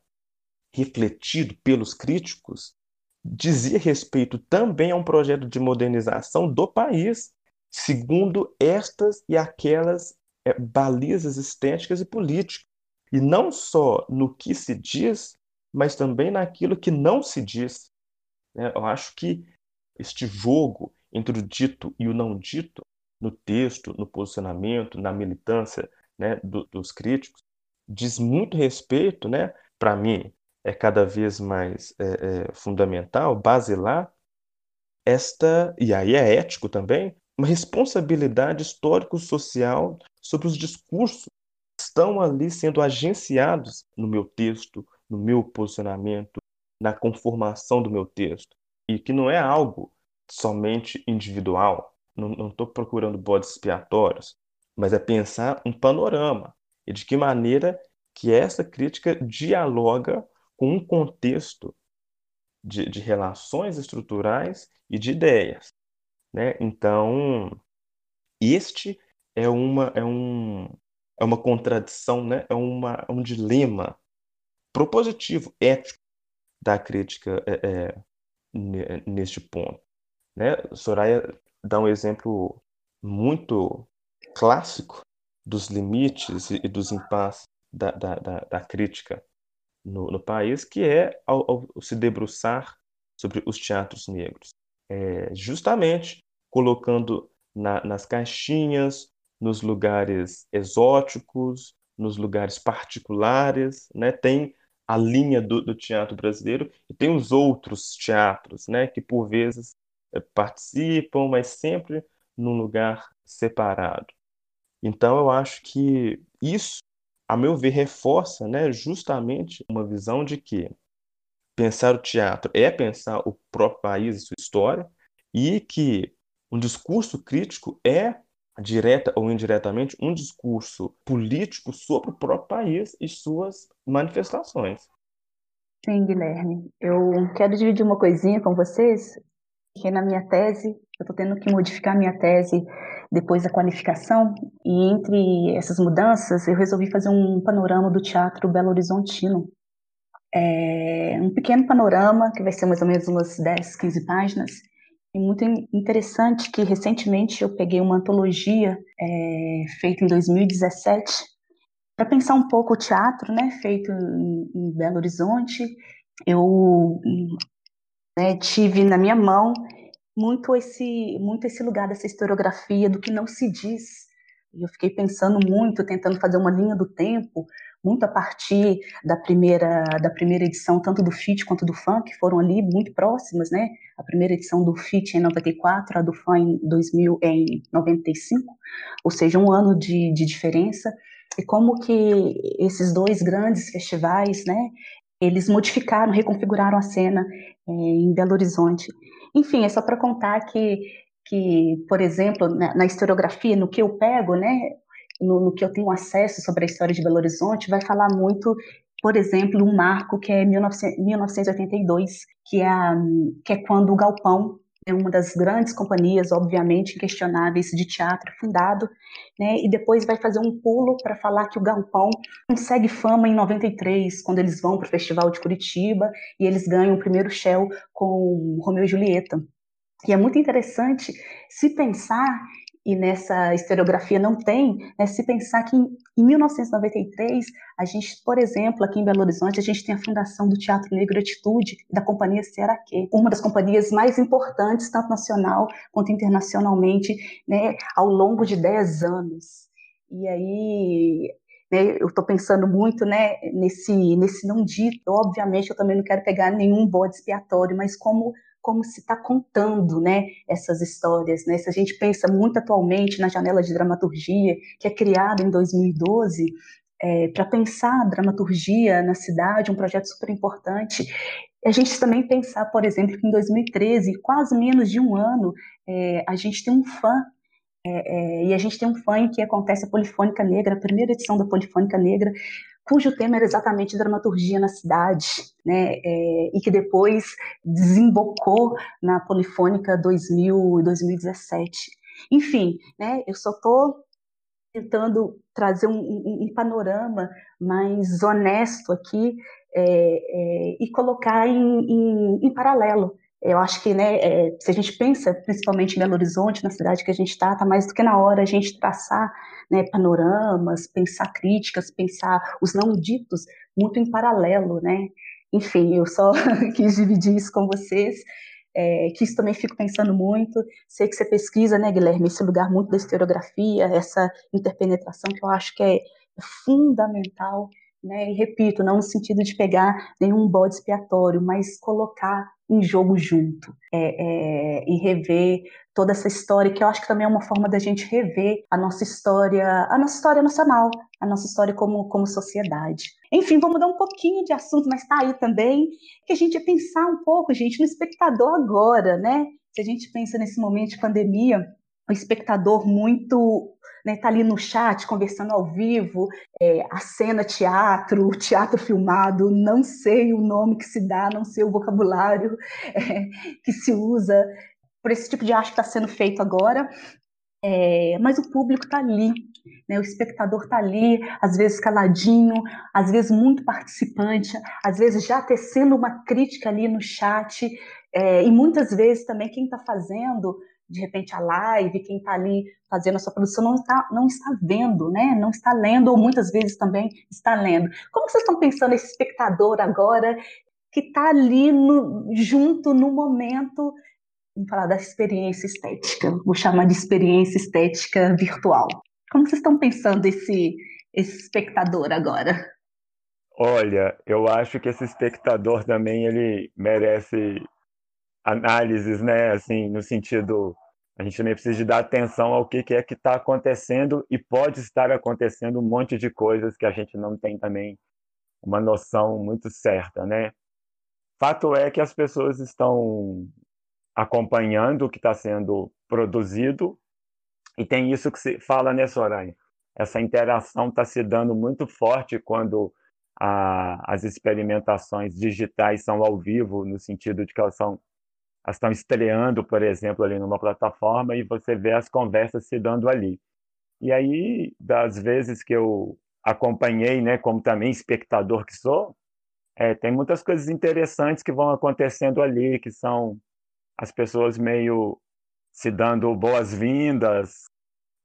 refletido pelos críticos dizia respeito também a um projeto de modernização do país, segundo estas e aquelas é, balizas estéticas e políticas. E não só no que se diz, mas também naquilo que não se diz. Né? Eu acho que este jogo entre o dito e o não dito, no texto, no posicionamento, na militância né, do, dos críticos, diz muito respeito, né, para mim, é cada vez mais é, é, fundamental, basilar, esta, e aí é ético também, uma responsabilidade histórico-social sobre os discursos estão ali sendo agenciados no meu texto, no meu posicionamento, na conformação do meu texto, e que não é algo somente individual. Não estou procurando bodes expiatórios, mas é pensar um panorama e de que maneira que essa crítica dialoga com um contexto de, de relações estruturais e de ideias. Né? Então, este é uma, é um, é uma contradição, né? é, uma, é um dilema propositivo, ético da crítica é, é, neste ponto. Né? Soraya dá um exemplo muito clássico dos limites e dos impasses da, da, da, da crítica no, no, país, que é ao, ao, se debruçar sobre os teatros negros. É, justamente colocando na, nas caixinhas, nos lugares exóticos, nos lugares particulares, né? Tem a linha do, do, teatro brasileiro e tem os outros teatros, né? Que por vezes eh, participam, mas sempre num lugar separado. Então, eu acho que isso, a meu ver, reforça né, justamente uma visão de que pensar o teatro é pensar o próprio país e sua história, e que um discurso crítico é, direta ou indiretamente, um discurso político sobre o próprio país e suas manifestações. Sim, Guilherme. Eu quero dividir uma coisinha com vocês porque na minha tese, eu estou tendo que modificar minha tese depois da qualificação, e entre essas mudanças, eu resolvi fazer um panorama do teatro Belo Horizontino. é, um pequeno panorama, que vai ser mais ou menos umas 10, 15 páginas, e muito interessante que recentemente eu peguei uma antologia é, feita em 2017 para pensar um pouco o teatro, né, feito em, em Belo Horizonte. Eu né, tive na minha mão muito esse, muito esse lugar dessa historiografia do que não se diz. E eu fiquei pensando muito, tentando fazer uma linha do tempo, muito a partir da primeira, da primeira edição, tanto do FIT quanto do FAN, que foram ali muito próximas, né? A primeira edição do FIT em 94, a do FAN em 2000, em 95, ou seja, um ano de, de diferença. E como que esses dois grandes festivais, né? Eles modificaram, reconfiguraram a cena é, em Belo Horizonte. Enfim, é só para contar que, que, por exemplo, na, historiografia, no que eu pego, né, no, no, que eu tenho acesso sobre a história de Belo Horizonte, vai falar muito, por exemplo, um marco que é 19, 1982, que é, que é quando o Galpão é uma das grandes companhias, obviamente, inquestionáveis de teatro fundado, né? E depois vai fazer um pulo para falar que o Galpão consegue fama em 93, quando eles vão para o Festival de Curitiba e eles ganham o primeiro Shell com Romeu e Julieta. E é muito interessante se pensar e nessa historiografia não tem, né, se pensar que em, em 1993, a gente, por exemplo, aqui em Belo Horizonte, a gente tem a fundação do Teatro Negro Atitude, da Companhia Cearaquê, uma das companhias mais importantes, tanto nacional quanto internacionalmente, né, ao longo de 10 anos. E aí, né, eu estou pensando muito né, nesse, nesse não dito. Obviamente, eu também não quero pegar nenhum bode expiatório, mas como como se está contando né, essas histórias. Né? Se a gente pensa muito atualmente na janela de dramaturgia, que é criada em 2012, é, para pensar a dramaturgia na cidade, um projeto super importante. A gente também pensar, por exemplo, que em 2013, quase menos de um ano, é, a gente tem um fã é, é, e a gente tem um fã que acontece a Polifônica Negra, a primeira edição da Polifônica Negra, cujo tema era exatamente dramaturgia na cidade, né, é, e que depois desembocou na Polifônica 2000 2017. Enfim, né, eu só estou tentando trazer um, um, um, panorama mais honesto aqui é, é, e colocar em, em, em paralelo eu acho que, né, é, se a gente pensa, principalmente em Belo Horizonte, na cidade que a gente está, está mais do que na hora a gente traçar né, panoramas, pensar críticas, pensar os não ditos muito em paralelo, né? Enfim, eu só quis dividir isso com vocês, é, que isso também fico pensando muito. Sei que você pesquisa, né, Guilherme, esse lugar muito da historiografia, essa interpenetração que eu acho que é fundamental né? E repito, não no sentido de pegar nenhum bode expiatório, mas colocar em jogo junto é, é, e rever toda essa história, que eu acho que também é uma forma da gente rever a nossa história, a nossa história nacional, a nossa história como, como sociedade. Enfim, vamos mudar um pouquinho de assunto, mas está aí também, que a gente ia pensar um pouco, gente, no espectador agora, né? Se a gente pensa nesse momento de pandemia, o espectador muito né, tá ali no chat conversando ao vivo, é, a cena teatro, teatro filmado, não sei o nome que se dá, não sei o vocabulário é, que se usa por esse tipo de arte que está sendo feito agora, é, mas o público está ali, né, o espectador está ali, às vezes caladinho, às vezes muito participante, às vezes já tecendo uma crítica ali no chat, é, e muitas vezes também quem está fazendo de repente a live, quem está ali fazendo a sua produção não está, não está vendo, né? Não está lendo, ou muitas vezes também está lendo. Como vocês estão pensando esse espectador agora que está ali no, junto no momento, vamos falar da experiência estética, vou chamar de experiência estética virtual. Como vocês estão pensando esse, esse espectador agora? Olha, eu acho que esse espectador também ele merece análises, né? Assim, no sentido, a gente também precisa de dar atenção ao que, que é que está acontecendo e pode estar acontecendo um monte de coisas que a gente não tem também uma noção muito certa, né? Fato é que as pessoas estão acompanhando o que está sendo produzido e tem isso que se fala nessa hora. Essa interação está se dando muito forte quando a, as experimentações digitais são ao vivo, no sentido de que elas são estão estreando, por exemplo, ali numa plataforma e você vê as conversas se dando ali. E aí, das vezes que eu acompanhei, né, como também espectador que sou, É, tem muitas coisas interessantes que vão acontecendo ali, que são as pessoas meio se dando boas-vindas,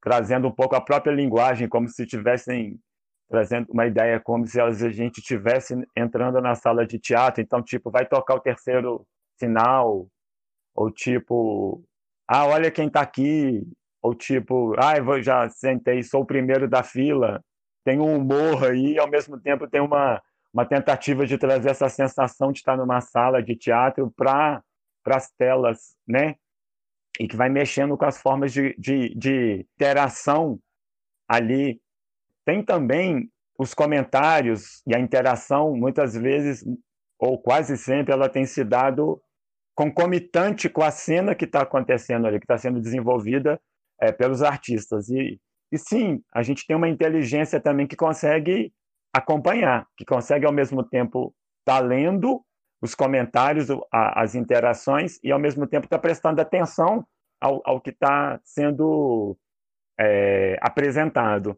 trazendo um pouco a própria linguagem, como se tivessem trazendo uma ideia como se a gente estivesse entrando na sala de teatro, então tipo vai tocar o terceiro sinal, ou tipo, ah, olha quem está aqui, ou tipo, ah, eu já sentei, sou o primeiro da fila. Tem um humor aí, ao mesmo tempo tem uma uma tentativa de trazer essa sensação de estar numa sala de teatro para as telas, né? E que vai mexendo com as formas de, de, de interação ali. Tem também os comentários e a interação, muitas vezes, ou quase sempre, ela tem se dado concomitante com a cena que está acontecendo ali, que está sendo desenvolvida é, pelos artistas. E, e sim, a gente tem uma inteligência também que consegue acompanhar, que consegue ao mesmo tempo estar tá lendo os comentários, as interações e ao mesmo tempo estar tá prestando atenção ao, ao que está sendo é, apresentado.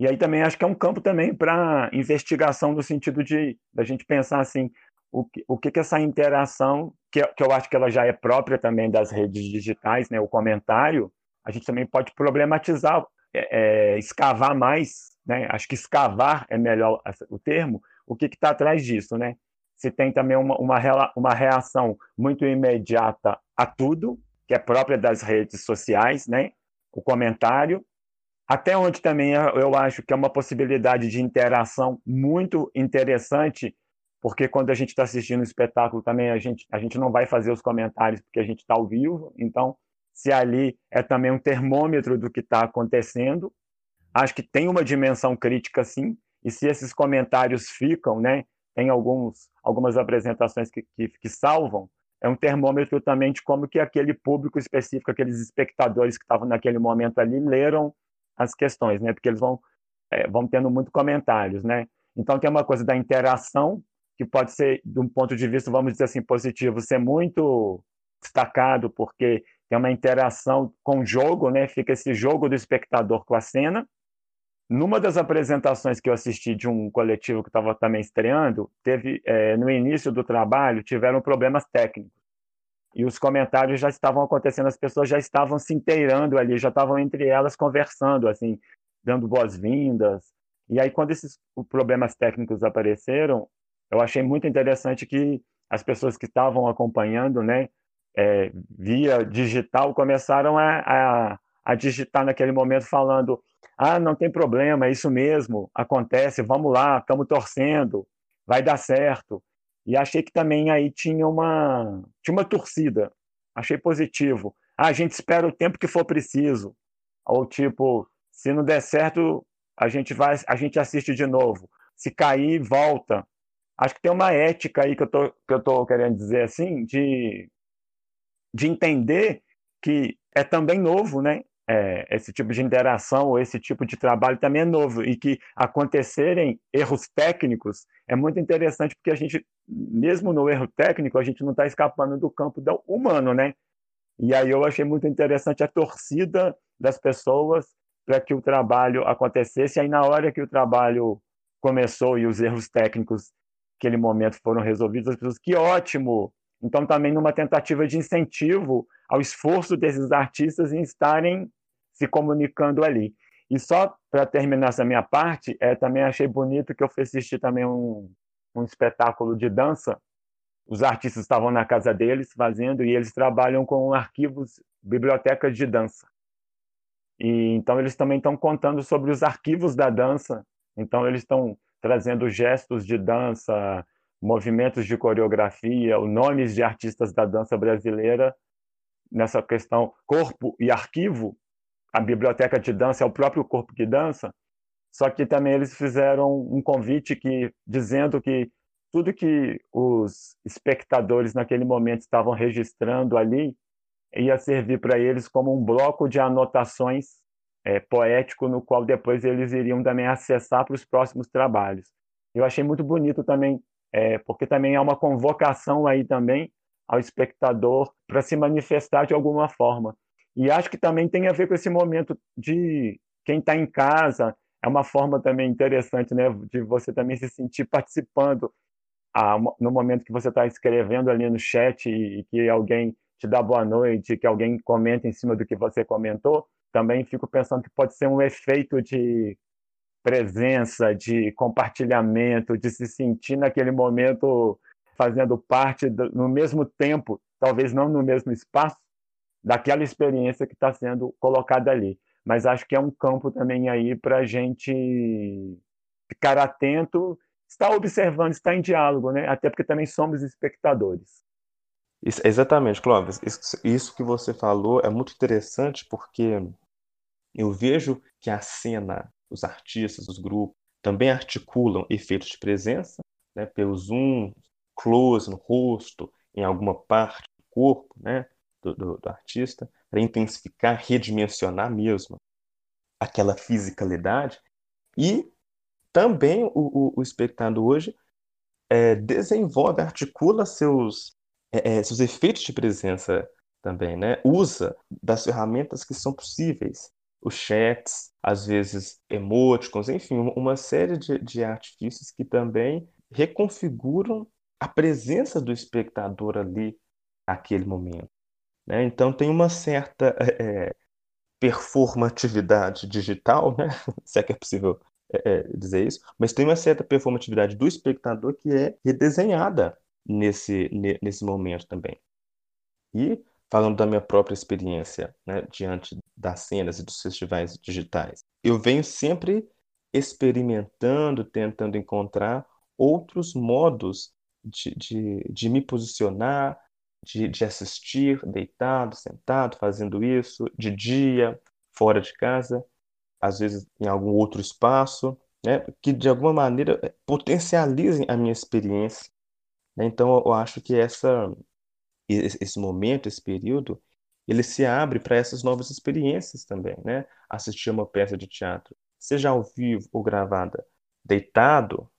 E aí também acho que é um campo também para investigação no sentido de da gente pensar assim o que, o que, que essa interação que, que eu acho que ela já é própria também das redes digitais, né, o comentário, a gente também pode problematizar, é, é, escavar mais né? Acho que escavar é melhor o termo. O que está atrás disso, né? Se tem também uma, uma, uma reação muito imediata a tudo, que é própria das redes sociais, né? O comentário, até onde também eu acho que é uma possibilidade de interação muito interessante, porque quando a gente está assistindo o espetáculo também a gente, a gente não vai fazer os comentários porque a gente está ao vivo, então se ali é também um termômetro do que está acontecendo, acho que tem uma dimensão crítica, sim, e se esses comentários ficam, né, tem alguns, algumas apresentações que, que, que salvam, é um termômetro também de como que aquele público específico, aqueles espectadores que estavam naquele momento ali, leram as questões, né, porque eles vão, é, vão tendo muito comentários, né. Então tem uma coisa da interação, que pode ser, de um ponto de vista, vamos dizer assim, positivo, ser muito destacado, porque tem uma interação com o jogo, né? Fica esse jogo do espectador com a cena, numa das apresentações que eu assisti de um coletivo que estava também estreando, teve é, no início do trabalho tiveram problemas técnicos e os comentários já estavam acontecendo, as pessoas já estavam se inteirando ali, já estavam entre elas conversando, assim, dando boas-vindas. E aí quando esses problemas técnicos apareceram, eu achei muito interessante que as pessoas que estavam acompanhando, né, é, via digital, começaram a, a, a digitar naquele momento falando ah, não tem problema, é isso mesmo, acontece, vamos lá, estamos torcendo, vai dar certo. E achei que também aí tinha uma, tinha uma torcida, achei positivo. Ah, a gente espera o tempo que for preciso. Ou tipo, se não der certo, a gente vai, a gente assiste de novo. Se cair, volta. Acho que tem uma ética aí que eu tô, que eu tô querendo dizer assim, de, de entender que é também novo, né? é, esse tipo de interação ou esse tipo de trabalho também é novo e que acontecerem erros técnicos é muito interessante porque a gente, mesmo no erro técnico, a gente não está escapando do campo do humano, né? E aí eu achei muito interessante a torcida das pessoas para que o trabalho acontecesse. E aí na hora que o trabalho começou e os erros técnicos naquele momento foram resolvidos, as pessoas, que ótimo! Então também numa tentativa de incentivo ao esforço desses artistas em estarem se comunicando ali. E só para terminar essa minha parte, é, também achei bonito que eu fui assistir também um, um espetáculo de dança. Os artistas estavam na casa deles fazendo e eles trabalham com arquivos, bibliotecas de dança. E então eles também estão contando sobre os arquivos da dança. Então eles estão trazendo gestos de dança, movimentos de coreografia, nomes de artistas da dança brasileira nessa questão corpo e arquivo, a biblioteca de dança é o próprio corpo que dança, só que também eles fizeram um convite que dizendo que tudo que os espectadores naquele momento estavam registrando ali ia servir para eles como um bloco de anotações é, poético no qual depois eles iriam também acessar para os próximos trabalhos. Eu achei muito bonito também, é, porque também é uma convocação aí também ao espectador para se manifestar de alguma forma. E acho que também tem a ver com esse momento de quem está em casa, é uma forma também interessante, né, de você também se sentir participando. a, no momento que você está escrevendo ali no chat e, e que alguém te dá boa noite, que alguém comenta em cima do que você comentou, também fico pensando que pode ser um efeito de presença, de compartilhamento, de se sentir naquele momento fazendo parte do, no mesmo tempo, talvez não no mesmo espaço, daquela experiência que está sendo colocada ali. Mas acho que é um campo também aí para a gente ficar atento, estar observando, estar em diálogo, né? até porque também somos espectadores. Isso, exatamente, Clóvis. Isso, isso que você falou é muito interessante porque eu vejo que a cena, os artistas, os grupos, também articulam efeitos de presença, né, pelo zoom, close no rosto, em alguma parte do corpo né, do, do, do artista, para intensificar, redimensionar mesmo aquela fisicalidade. E também o, o, o espectador hoje é, desenvolve, articula seus, é, é, seus efeitos de presença também, né? Usa das ferramentas que são possíveis os chats, às vezes emoticons, enfim, uma série de, de artifícios que também reconfiguram a presença do espectador ali naquele momento. Né? Então tem uma certa é, performatividade digital, né? se é que é possível é, dizer isso, mas tem uma certa performatividade do espectador que é redesenhada nesse, nesse momento também. E falando da minha própria experiência né, diante das cenas e dos festivais digitais. Eu venho sempre experimentando, tentando encontrar outros modos de, de, de me posicionar, de, de assistir deitado, sentado, fazendo isso, de dia, fora de casa, às vezes em algum outro espaço, né, que de alguma maneira eh, potencializem a minha experiência. Né? Então, eu acho que essa esse momento, esse período, ele se abre para essas novas experiências também, né? Assistir uma peça de teatro, seja ao vivo ou gravada, deitado,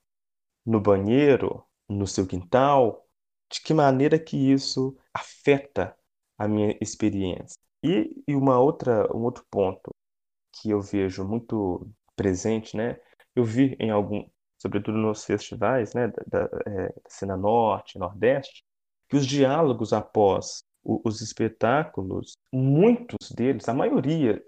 no banheiro, no seu quintal, de que maneira que isso afeta a minha experiência. E, e uma outra, um outro ponto que eu vejo muito presente, né? Eu vi em algum, sobretudo nos festivais, né, da, é, cena norte, nordeste, que os diálogos após os espetáculos, muitos deles, a maioria,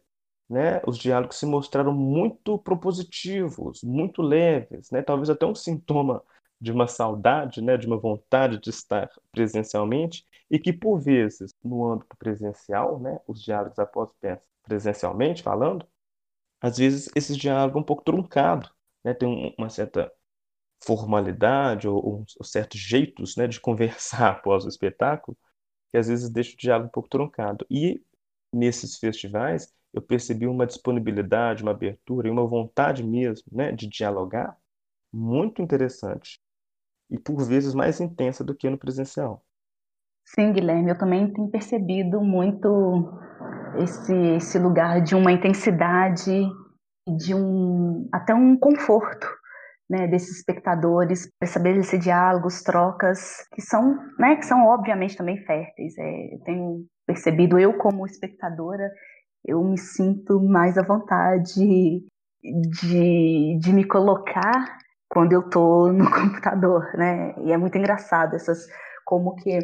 né, os diálogos se mostraram muito propositivos, muito leves, né, talvez até um sintoma de uma saudade, né, de uma vontade de estar presencialmente, e que por vezes no âmbito presencial, né, os diálogos após presencialmente falando, às vezes esses diálogos um pouco truncado, né, tem uma certa formalidade ou, ou certos jeitos né, de conversar após o espetáculo que às vezes deixa o diálogo um pouco truncado. E nesses festivais eu percebi uma disponibilidade, uma abertura e uma vontade mesmo né, de dialogar muito interessante e por vezes mais intensa do que no presencial. Sim, Guilherme, eu também tenho percebido muito esse, esse lugar de uma intensidade, de um até um conforto né, desses espectadores, estabelecer diálogos, trocas, que são, né, que são obviamente também férteis. É, eu tenho percebido, eu como espectadora, eu me sinto mais à vontade de, de me colocar quando eu estou no computador, né? E é muito engraçado essas, como que é,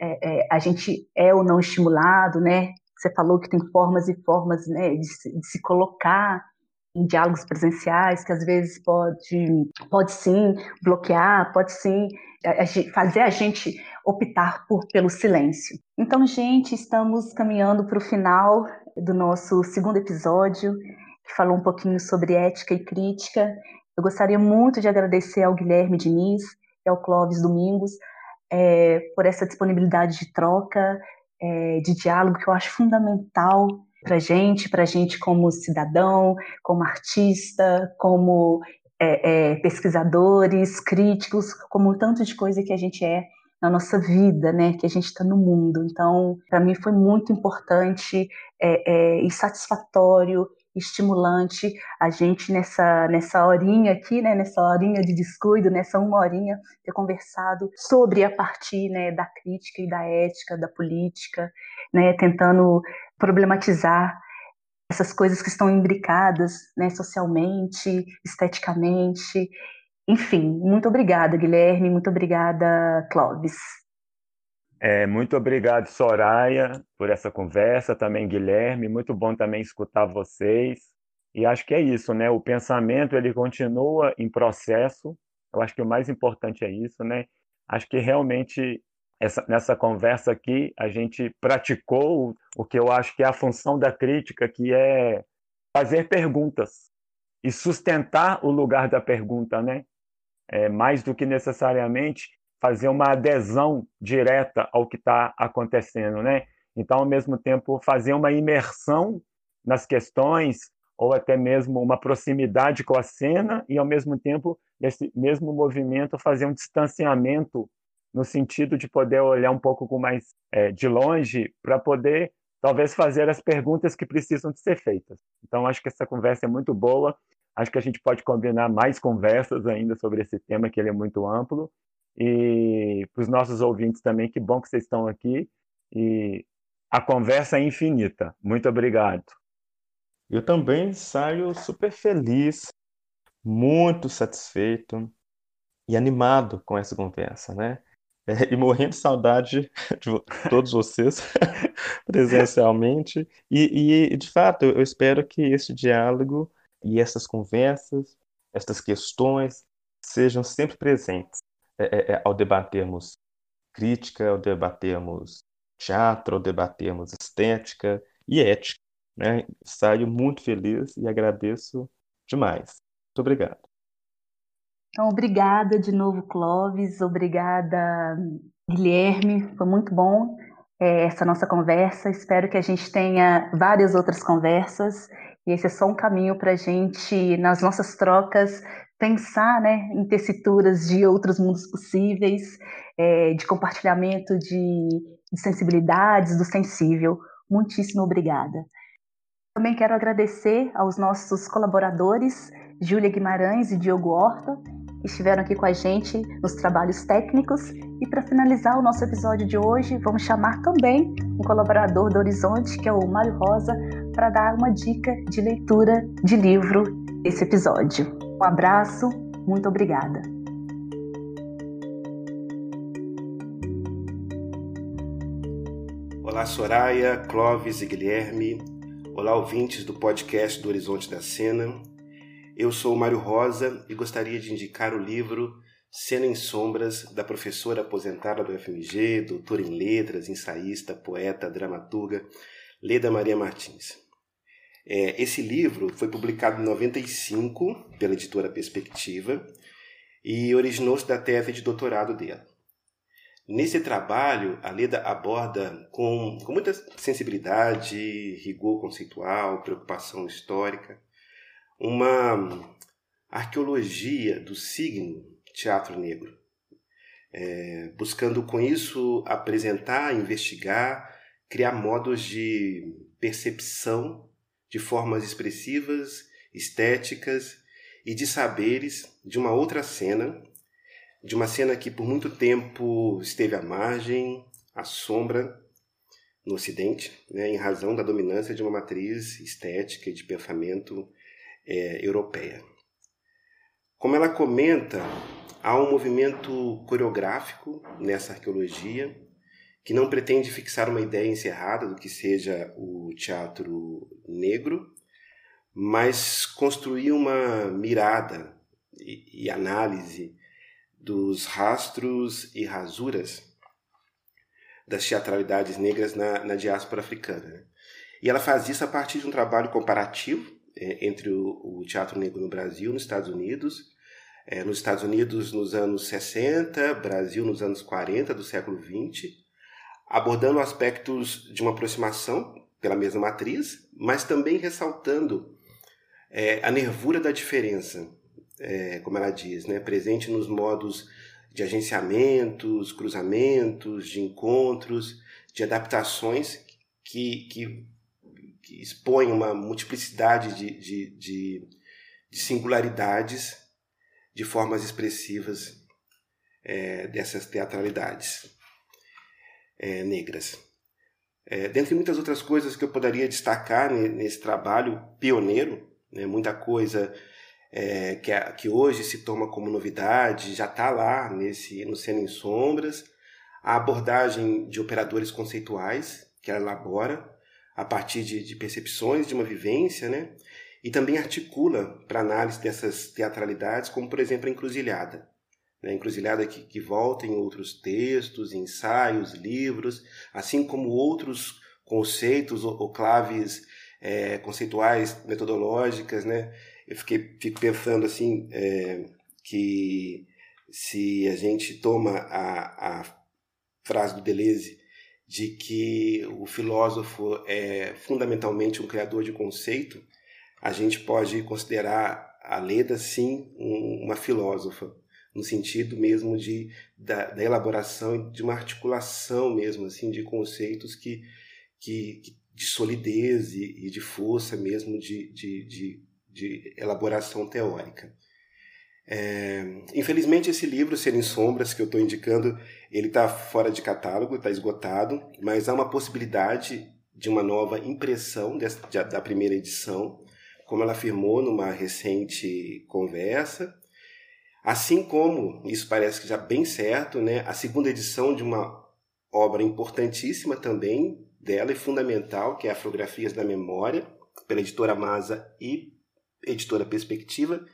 é, a gente é ou não estimulado, né? Você falou que tem formas e formas né, de, de se colocar em diálogos presenciais, que às vezes pode, pode sim bloquear, pode sim fazer a gente optar por, pelo silêncio. Então, gente, estamos caminhando para o final do nosso segundo episódio, que falou um pouquinho sobre ética e crítica. Eu gostaria muito de agradecer ao Guilherme Diniz e ao Clóvis Domingos é, por essa disponibilidade de troca, é, de diálogo, que eu acho fundamental para gente, para gente como cidadão, como artista, como é, é, pesquisadores, críticos, como um tanto de coisa que a gente é na nossa vida, né, que a gente está no mundo. Então, para mim foi muito importante é, é, e satisfatório, estimulante a gente nessa nessa horinha aqui, né, nessa horinha de descuido, nessa uma horinha ter conversado sobre a partir, né, da crítica e da ética, da política, né, tentando problematizar essas coisas que estão imbricadas né, socialmente, esteticamente, enfim, muito obrigada, Guilherme, muito obrigada, Clóvis. É, muito obrigado, Soraya, por essa conversa, também Guilherme, muito bom também escutar vocês. E acho que é isso, né? O pensamento ele continua em processo. Eu acho que o mais importante é isso, né? Acho que realmente essa, nessa conversa aqui a gente praticou o que eu acho que é a função da crítica, que é fazer perguntas e sustentar o lugar da pergunta, né? É, mais do que necessariamente fazer uma adesão direta ao que está acontecendo, né? Então, ao mesmo tempo, fazer uma imersão nas questões ou até mesmo uma proximidade com a cena e, ao mesmo tempo, nesse mesmo movimento, fazer um distanciamento no sentido de poder olhar um pouco com mais é, de longe para poder talvez fazer as perguntas que precisam de ser feitas. Então, acho que essa conversa é muito boa. Acho que a gente pode combinar mais conversas ainda sobre esse tema, que ele é muito amplo. E para os nossos ouvintes também, que bom que vocês estão aqui. E a conversa é infinita. Muito obrigado. Eu também saio super feliz, muito satisfeito e animado com essa conversa, né? É, e morrendo de saudade de todos vocês presencialmente. E, e, de fato, eu espero que esse diálogo e essas conversas, essas questões, sejam sempre presentes é, é, é, ao debatermos crítica, ao debatermos teatro, ao debatermos estética e ética. Né? Saio muito feliz e agradeço demais. Muito obrigado. Então, obrigada de novo, Clóvis. Obrigada, Guilherme. Foi muito bom é, essa nossa conversa. Espero que a gente tenha várias outras conversas. E esse é só um caminho para a gente, nas nossas trocas, pensar né, em tessituras de outros mundos possíveis, é, de compartilhamento de, de sensibilidades, do sensível. Muitíssimo obrigada. Também quero agradecer aos nossos colaboradores, Júlia Guimarães e Diogo Horta, estiveram aqui com a gente nos trabalhos técnicos. E para finalizar o nosso episódio de hoje, vamos chamar também um colaborador do Horizonte, que é o Mário Rosa, para dar uma dica de leitura de livro desse episódio. Um abraço, muito obrigada. Olá, Soraya, Clóvis e Guilherme. Olá, ouvintes do podcast do Horizonte da Cena. Eu sou o Mário Rosa e gostaria de indicar o livro Cena em Sombras, da professora aposentada do FMG, doutora em letras, ensaísta, poeta, dramaturga, Leda Maria Martins. É, esse livro foi publicado em 95 pela editora Perspectiva e originou-se da tese de doutorado dela. Nesse trabalho, a Leda aborda com, com muita sensibilidade, rigor conceitual, preocupação histórica, uma arqueologia do signo teatro negro, é, buscando com isso apresentar, investigar, criar modos de percepção de formas expressivas, estéticas e de saberes de uma outra cena, de uma cena que por muito tempo esteve à margem, à sombra no Ocidente, né, em razão da dominância de uma matriz estética e de pensamento é, europeia. Como ela comenta, há um movimento coreográfico nessa arqueologia que não pretende fixar uma ideia encerrada do que seja o teatro negro, mas construir uma mirada e, e análise dos rastros e rasuras das teatralidades negras na, na diáspora africana. Né? E ela faz isso a partir de um trabalho comparativo entre o, o, teatro negro no Brasil e nos Estados Unidos. É, nos Estados Unidos nos anos 60, Brasil nos anos 40 do século 20, abordando aspectos de uma aproximação pela mesma matriz, mas também ressaltando é, a nervura da diferença, é, como ela diz, né, presente nos modos de agenciamentos, cruzamentos, de encontros, de adaptações que, que, que expõem uma multiplicidade de, de, de, de singularidades, de formas expressivas é, dessas teatralidades é, negras. É, dentre muitas outras coisas que eu poderia destacar nesse trabalho pioneiro, né, muita coisa é, que, é, que hoje se toma como novidade, já está lá nesse no Cena em Sombras, a abordagem de operadores conceituais, que ela elabora a partir de, de percepções de uma vivência, né? e também articula para análise dessas teatralidades, como por exemplo a encruzilhada. Né? A encruzilhada que, que volta em outros textos, ensaios, livros, assim como outros conceitos ou, ou claves é, conceituais, metodológicas, né? Eu fiquei, fico pensando assim é, que se a gente toma a, a frase do Deleuze de que o filósofo é fundamentalmente um criador de conceito, a gente pode considerar a Leda, sim, um, uma filósofa, no sentido mesmo de, da, da, elaboração de uma articulação mesmo assim de conceitos que, que, de solidez e, e de força mesmo de, de, de, de elaboração teórica. É, infelizmente esse livro, Ser em Sombras, que eu estou indicando, ele está fora de catálogo, está esgotado, mas há uma possibilidade de uma nova impressão da primeira edição, como ela afirmou numa recente conversa. Assim como, isso parece que já bem certo, né, a segunda edição de uma obra importantíssima também dela e fundamental, que é Afrografias da Memória, pela editora Masa e editora Perspectiva,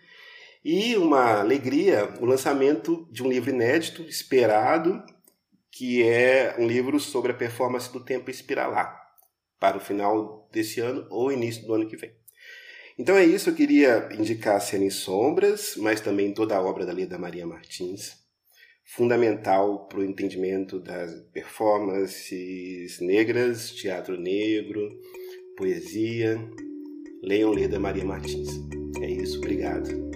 e uma alegria, o lançamento de um livro inédito, esperado, que é um livro sobre a performance do tempo espiralar, para o final desse ano ou início do ano que vem. Então é isso, eu queria indicar Cena em Sombras, mas também toda a obra da Leda Maria Martins, fundamental para o entendimento das performances negras, teatro negro, poesia. Leiam Leda Maria Martins. É isso, obrigado.